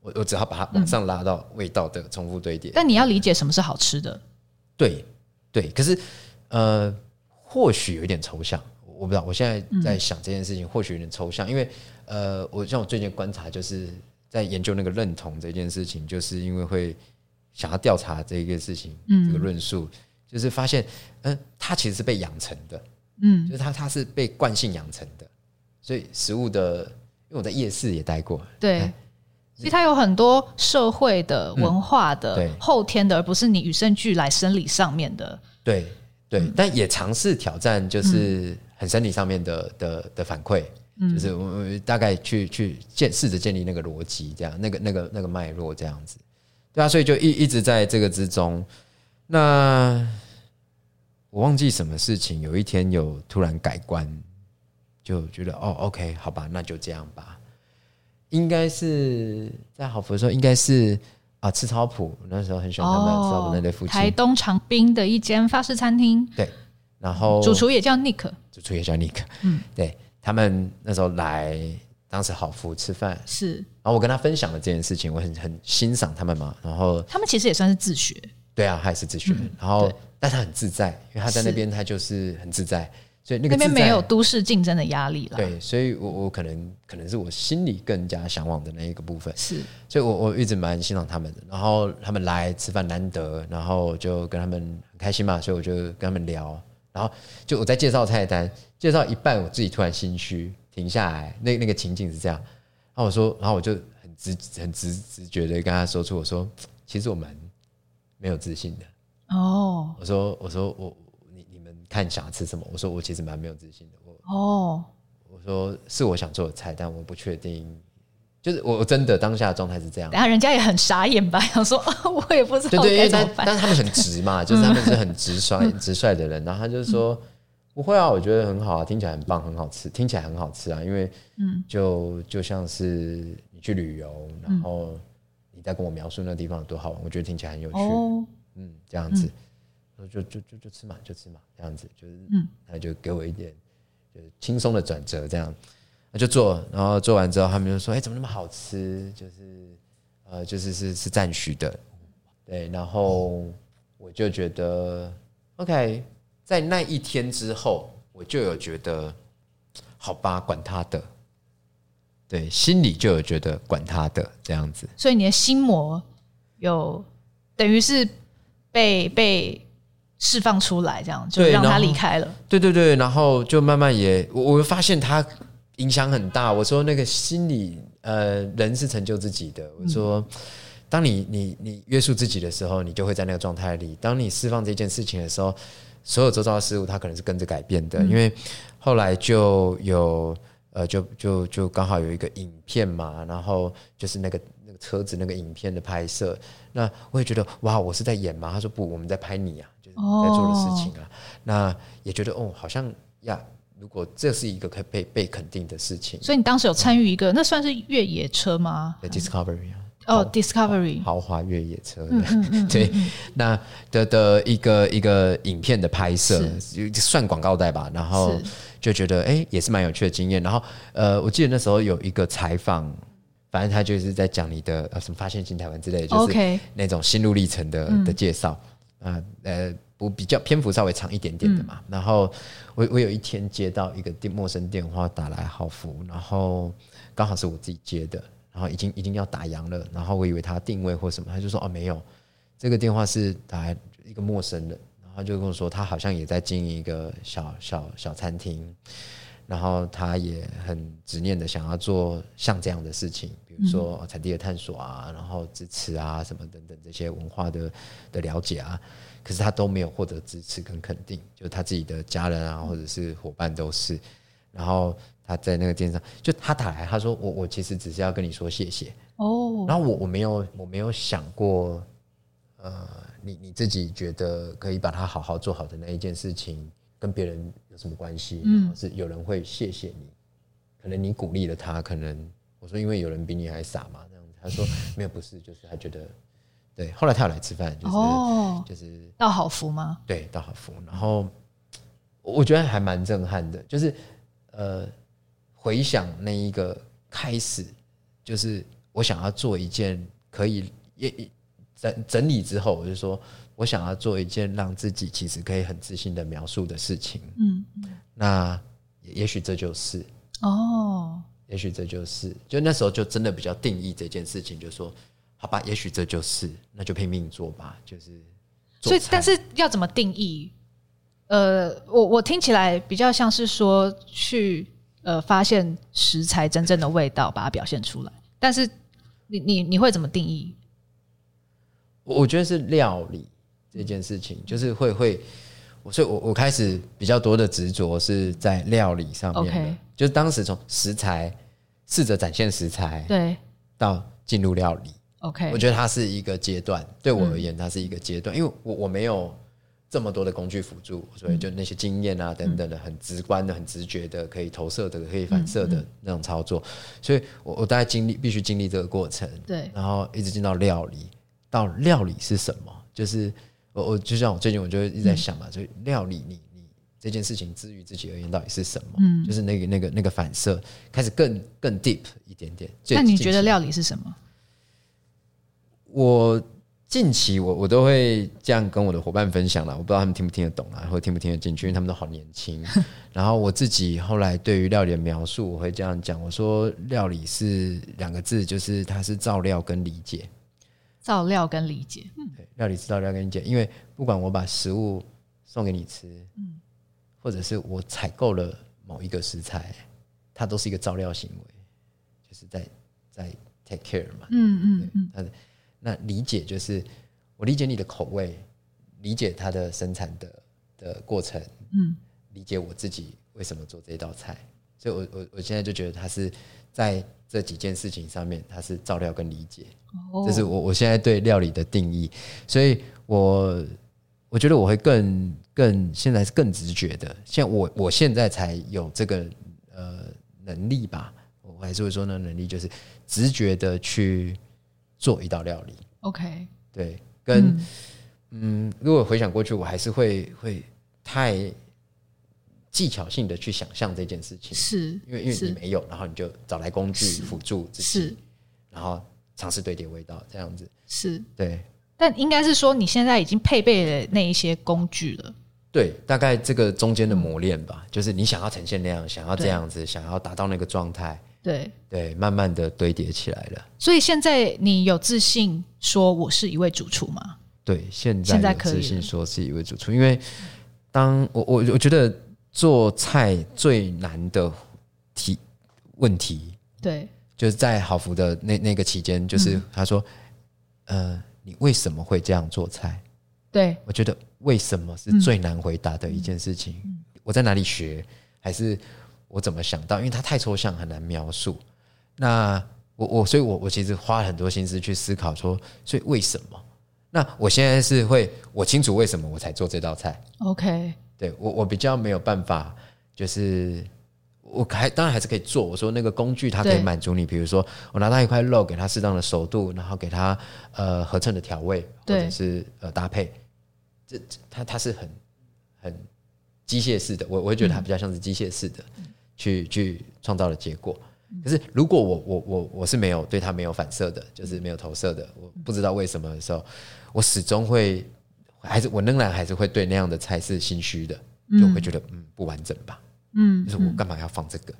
我我只好把它往上拉到味道的重复堆叠。但你要理解什么是好吃的，对对。可是呃，或许有一点抽象，我不知道。我现在在想这件事情，或许有点抽象，因为呃，我像我最近观察，就是在研究那个认同这件事情，就是因为会想要调查这个事情，这个论述，就是发现，嗯，它其实是被养成的，嗯，就是它它是被惯性养成的。所以食物的，因为我在夜市也待过，对，所以它有很多社会的、文化的、嗯、后天的，而不是你与生俱来生理上面的。对对，嗯、但也尝试挑战，就是很生理上面的、嗯、的的反馈，就是我大概去去建试着建立那个逻辑，这样那个那个那个脉络这样子，对啊，所以就一一直在这个之中。那我忘记什么事情，有一天有突然改观。就觉得哦，OK，好吧，那就这样吧。应该是在好福的时候，应该是啊，吃超埔那时候很喜欢他们吃超埔那对夫妻。台东长滨的一间法式餐厅，对，然后主厨也叫 Nick，主厨也叫 Nick，嗯，对他们那时候来，当时好福吃饭是，然后我跟他分享了这件事情，我很很欣赏他们嘛，然后他们其实也算是自学，对啊，他也是自学，嗯、然后但他很自在，因为他在那边他就是很自在。所以那个那边没有都市竞争的压力了。对，所以我我可能可能是我心里更加向往的那一个部分。是，所以我我一直蛮欣赏他们的。然后他们来吃饭难得，然后就跟他们很开心嘛，所以我就跟他们聊。然后就我在介绍菜单，介绍一半，我自己突然心虚，停下来。那那个情景是这样。然后我说，然后我就很直很直直觉的跟他说出，我说其实我蛮没有自信的。哦，我说我说我你你们。看想要吃什么，我说我其实蛮没有自信的。我哦，我说是我想做的菜，但我不确定。就是我我真的当下的状态是这样。然后人家也很傻眼吧，想说 我也不知道对对，但但是他们很直嘛，就是他们是很直 率、直率的人。然后他就说不会啊，我觉得很好啊，听起来很棒，很好吃，听起来很好吃啊。因为嗯，就就像是你去旅游，然后你在跟我描述那地方有多好玩，我觉得听起来很有趣。嗯，这样子。就就就就吃嘛，就吃嘛，这样子就是，嗯，他就给我一点就是轻松的转折，这样，那就做，然后做完之后，他们就说：“哎，怎么那么好吃？”就是，呃，就是是是赞许的，对，然后我就觉得，OK，在那一天之后，我就有觉得，好吧，管他的，对，心里就有觉得管他的这样子。所以你的心魔有等于是被被释放出来，这样就让他离开了。对对对，然后就慢慢也我我发现他影响很大。我说那个心理呃，人是成就自己的。我说。嗯当你你你约束自己的时候，你就会在那个状态里。当你释放这件事情的时候，所有周遭的事物它可能是跟着改变的。嗯、因为后来就有呃，就就就刚好有一个影片嘛，然后就是那个那个车子那个影片的拍摄。那我也觉得哇，我是在演吗？他说不，我们在拍你啊，就是在做的事情啊。哦、那也觉得哦，好像呀，如果这是一个可以被被肯定的事情，所以你当时有参与一个，嗯、那算是越野车吗？，Discovery 啊。哦、oh，Discovery 豪华越野车的，嗯嗯嗯、对，那的的一个一个影片的拍摄，是算广告带吧，然后就觉得哎、欸，也是蛮有趣的经验。然后呃，我记得那时候有一个采访，反正他就是在讲你的呃什么发现新台湾之类的，就是那种心路历程的.的介绍啊，呃，不比较篇幅稍微长一点点的嘛。嗯、然后我我有一天接到一个电陌生电话打来，好服，然后刚好是我自己接的。然后已经已经要打烊了，然后我以为他定位或什么，他就说哦没有，这个电话是打来一个陌生人，然后就跟我说他好像也在经营一个小小小餐厅，然后他也很执念的想要做像这样的事情，比如说产地的探索啊，然后支持啊什么等等这些文化的的了解啊，可是他都没有获得支持跟肯定，就他自己的家人啊或者是伙伴都是，然后。他在那个电视上，就他打来，他说我我其实只是要跟你说谢谢哦，oh. 然后我我没有我没有想过，呃，你你自己觉得可以把它好好做好的那一件事情，跟别人有什么关系？嗯，是有人会谢谢你，可能你鼓励了他，可能我说因为有人比你还傻嘛，这样子，他说没有不是，就是他觉得对，后来他有来吃饭，就是哦，oh. 就是道好福吗？对，道好福，然后我觉得还蛮震撼的，就是呃。回想那一个开始，就是我想要做一件可以也整整理之后，我就说我想要做一件让自己其实可以很自信的描述的事情。嗯，那也许这就是哦，也许这就是，就那时候就真的比较定义这件事情，就说好吧，也许这就是，那就拼命做吧。就是，所以但是要怎么定义？呃，我我听起来比较像是说去。呃，发现食材真正的味道，把它表现出来。但是你，你你你会怎么定义？我我觉得是料理这件事情，就是会会，所以我我开始比较多的执着是在料理上面的。就是当时从食材试着展现食材，对，到进入料理。OK，我觉得它是一个阶段，对我而言，它是一个阶段，嗯、因为我我没有。这么多的工具辅助，所以就那些经验啊等等的，很直观的、很直觉的，可以投射的、可以反射的那种操作。所以我我大概经历必须经历这个过程，对，然后一直进到料理，到料理是什么？就是我我就像我最近我就一直在想嘛，就料理你你这件事情，之于自己而言到底是什么？嗯，就是那个那个那个反射开始更更 deep 一点点。那你觉得料理是什么？我。近期我我都会这样跟我的伙伴分享了，我不知道他们听不听得懂啊，或听不听得进去，因为他们都好年轻。然后我自己后来对于料理的描述，我会这样讲：我说料理是两个字，就是它是照料跟理解。照料跟理解，嗯，对，料理是照料跟理解，因为不管我把食物送给你吃，嗯，或者是我采购了某一个食材，它都是一个照料行为，就是在在 take care 嘛，嗯嗯嗯。那理解就是我理解你的口味，理解它的生产的的过程，嗯，理解我自己为什么做这道菜，所以我我我现在就觉得它是在这几件事情上面，它是照料跟理解，哦，这是我我现在对料理的定义，所以我我觉得我会更更现在是更直觉的，像我我现在才有这个呃能力吧，我还是会说那能力就是直觉的去。做一道料理，OK，对，跟嗯，嗯，如果回想过去，我还是会会太技巧性的去想象这件事情，是因为因为你没有，然后你就找来工具辅助自己，是，然后尝试堆叠味道，这样子。是。对，但应该是说你现在已经配备了那一些工具了，对，大概这个中间的磨练吧，嗯、就是你想要呈现那样，想要这样子，想要达到那个状态，对对，慢慢的堆叠起来了。所以现在你有自信说我是一位主厨吗？对，现在有自信说是一位主厨，因为当我我我觉得做菜最难的题问题，对，就是在好福的那那个期间，就是他说，嗯、呃，你为什么会这样做菜？对，我觉得为什么是最难回答的一件事情。嗯、我在哪里学，还是我怎么想到？因为它太抽象，很难描述。那我我所以我我其实花了很多心思去思考说，所以为什么？那我现在是会，我清楚为什么我才做这道菜。OK，对我我比较没有办法，就是我还当然还是可以做。我说那个工具它可以满足你，比如说我拿到一块肉，给它适当的熟度，然后给它呃合称的调味，或者是呃搭配，这它它是很很机械式的，我我会觉得它比较像是机械式的去去创造的结果。可是，如果我我我我是没有对它没有反射的，就是没有投射的，我不知道为什么的时候，我始终会还是我仍然还是会对那样的菜是心虚的，就会觉得嗯不完整吧，嗯，就是我干嘛要放这个？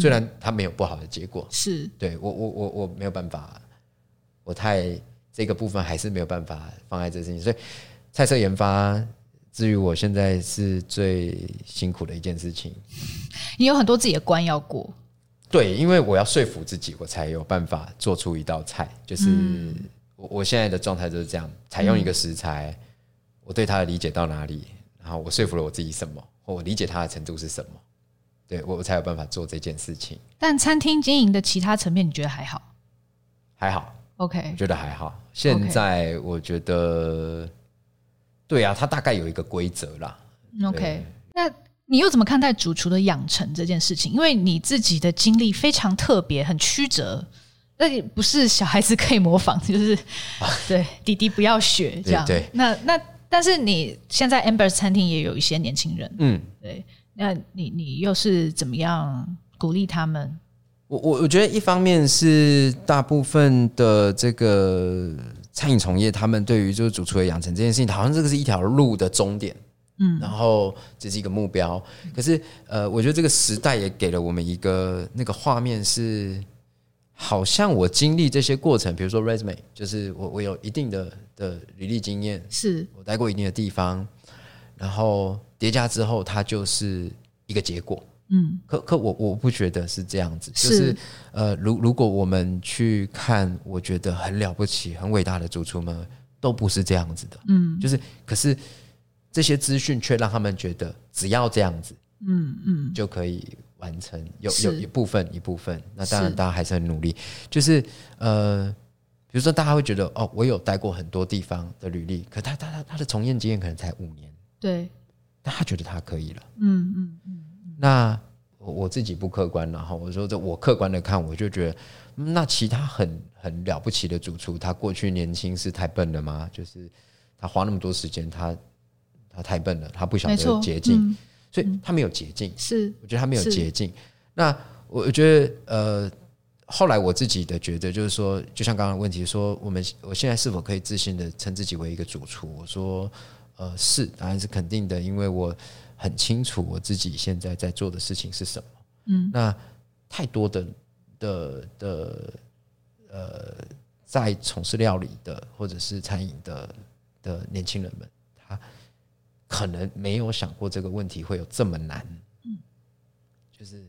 虽然它没有不好的结果，是。对我我我我没有办法，我太这个部分还是没有办法放在这事情，所以菜色研发，至于我现在是最辛苦的一件事情。你有很多自己的关要过。对，因为我要说服自己，我才有办法做出一道菜。就是我我现在的状态就是这样：采用一个食材，我对它的理解到哪里，然后我说服了我自己什么，或我理解它的程度是什么，对我我才有办法做这件事情。但餐厅经营的其他层面，你觉得还好？还好，OK，我觉得还好。现在我觉得，对啊，它大概有一个规则啦。OK，那。你又怎么看待主厨的养成这件事情？因为你自己的经历非常特别，很曲折，那也不是小孩子可以模仿，就是 对弟弟不要学这样。对，对，那那但是你现在 Amber 餐厅也有一些年轻人，嗯，对，那你你又是怎么样鼓励他们？我我我觉得一方面是大部分的这个餐饮从业，他们对于就是主厨的养成这件事情，好像这个是一条路的终点。嗯，然后这是一个目标，可是呃，我觉得这个时代也给了我们一个那个画面是，好像我经历这些过程，比如说 resume，就是我我有一定的的履历经验，是我待过一定的地方，然后叠加之后，它就是一个结果。嗯，可可我我不觉得是这样子，就是，是呃，如如果我们去看，我觉得很了不起、很伟大的主厨们，都不是这样子的。嗯，就是可是。这些资讯却让他们觉得只要这样子，嗯嗯，就可以完成。有有一部分一部分，那当然大家还是很努力。就是呃，比如说大家会觉得哦，我有待过很多地方的履历，可他他他他的从业经验可能才五年，对，但他觉得他可以了。嗯嗯嗯。那我我自己不客观，然后我说这我客观的看，我就觉得那其他很很了不起的主厨，他过去年轻是太笨了吗？就是他花那么多时间，他。他太笨了，他不晓得捷径，嗯、所以他没有捷径。是，我觉得他没有捷径。那我觉得，呃，后来我自己的觉得就是说，就像刚刚的问题说，我们我现在是否可以自信的称自己为一个主厨？我说，呃，是，当然是肯定的，因为我很清楚我自己现在在做的事情是什么。嗯，那太多的的的呃，在从事料理的或者是餐饮的的年轻人们，他。可能没有想过这个问题会有这么难，嗯，就是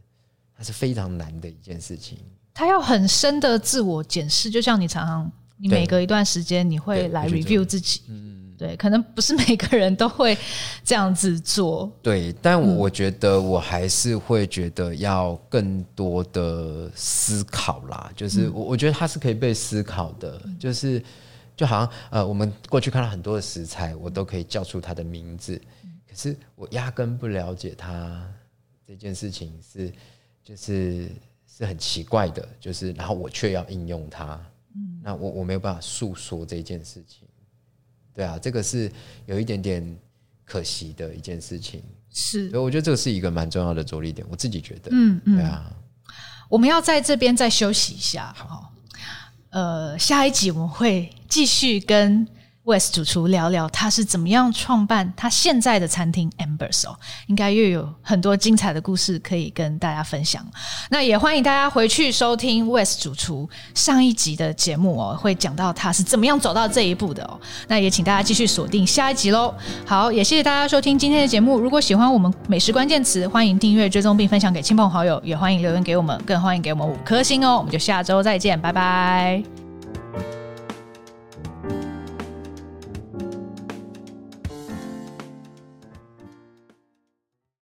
它是非常难的一件事情。他要很深的自我检视，就像你常常，你每隔一段时间你会来 review 自己，嗯，对，可能不是每个人都会这样子做，对，但我觉得我还是会觉得要更多的思考啦，就是我我觉得它是可以被思考的，就是。就好像呃，我们过去看到很多的食材，我都可以叫出它的名字，可是我压根不了解它这件事情是就是是很奇怪的，就是然后我却要应用它，那我我没有办法诉说这件事情，对啊，这个是有一点点可惜的一件事情，是，所以我觉得这个是一个蛮重要的着力点，我自己觉得，嗯嗯，对啊，我们要在这边再休息一下，好。呃，下一集我们会继续跟 Wes 主厨聊聊他是怎么样创办他现在的餐厅 Ambers 哦，应该又有很多精彩的故事可以跟大家分享。那也欢迎大家回去收听 Wes 主厨上一集的节目哦，会讲到他是怎么样走到这一步的哦。那也请大家继续锁定下一集喽。好，也谢谢大家收听今天的节目。如果喜欢我们美食关键词，欢迎订阅、追踪并分享给亲朋好友，也欢迎留言给我们，更欢迎给我们五颗星哦。我们就下周再见，拜拜。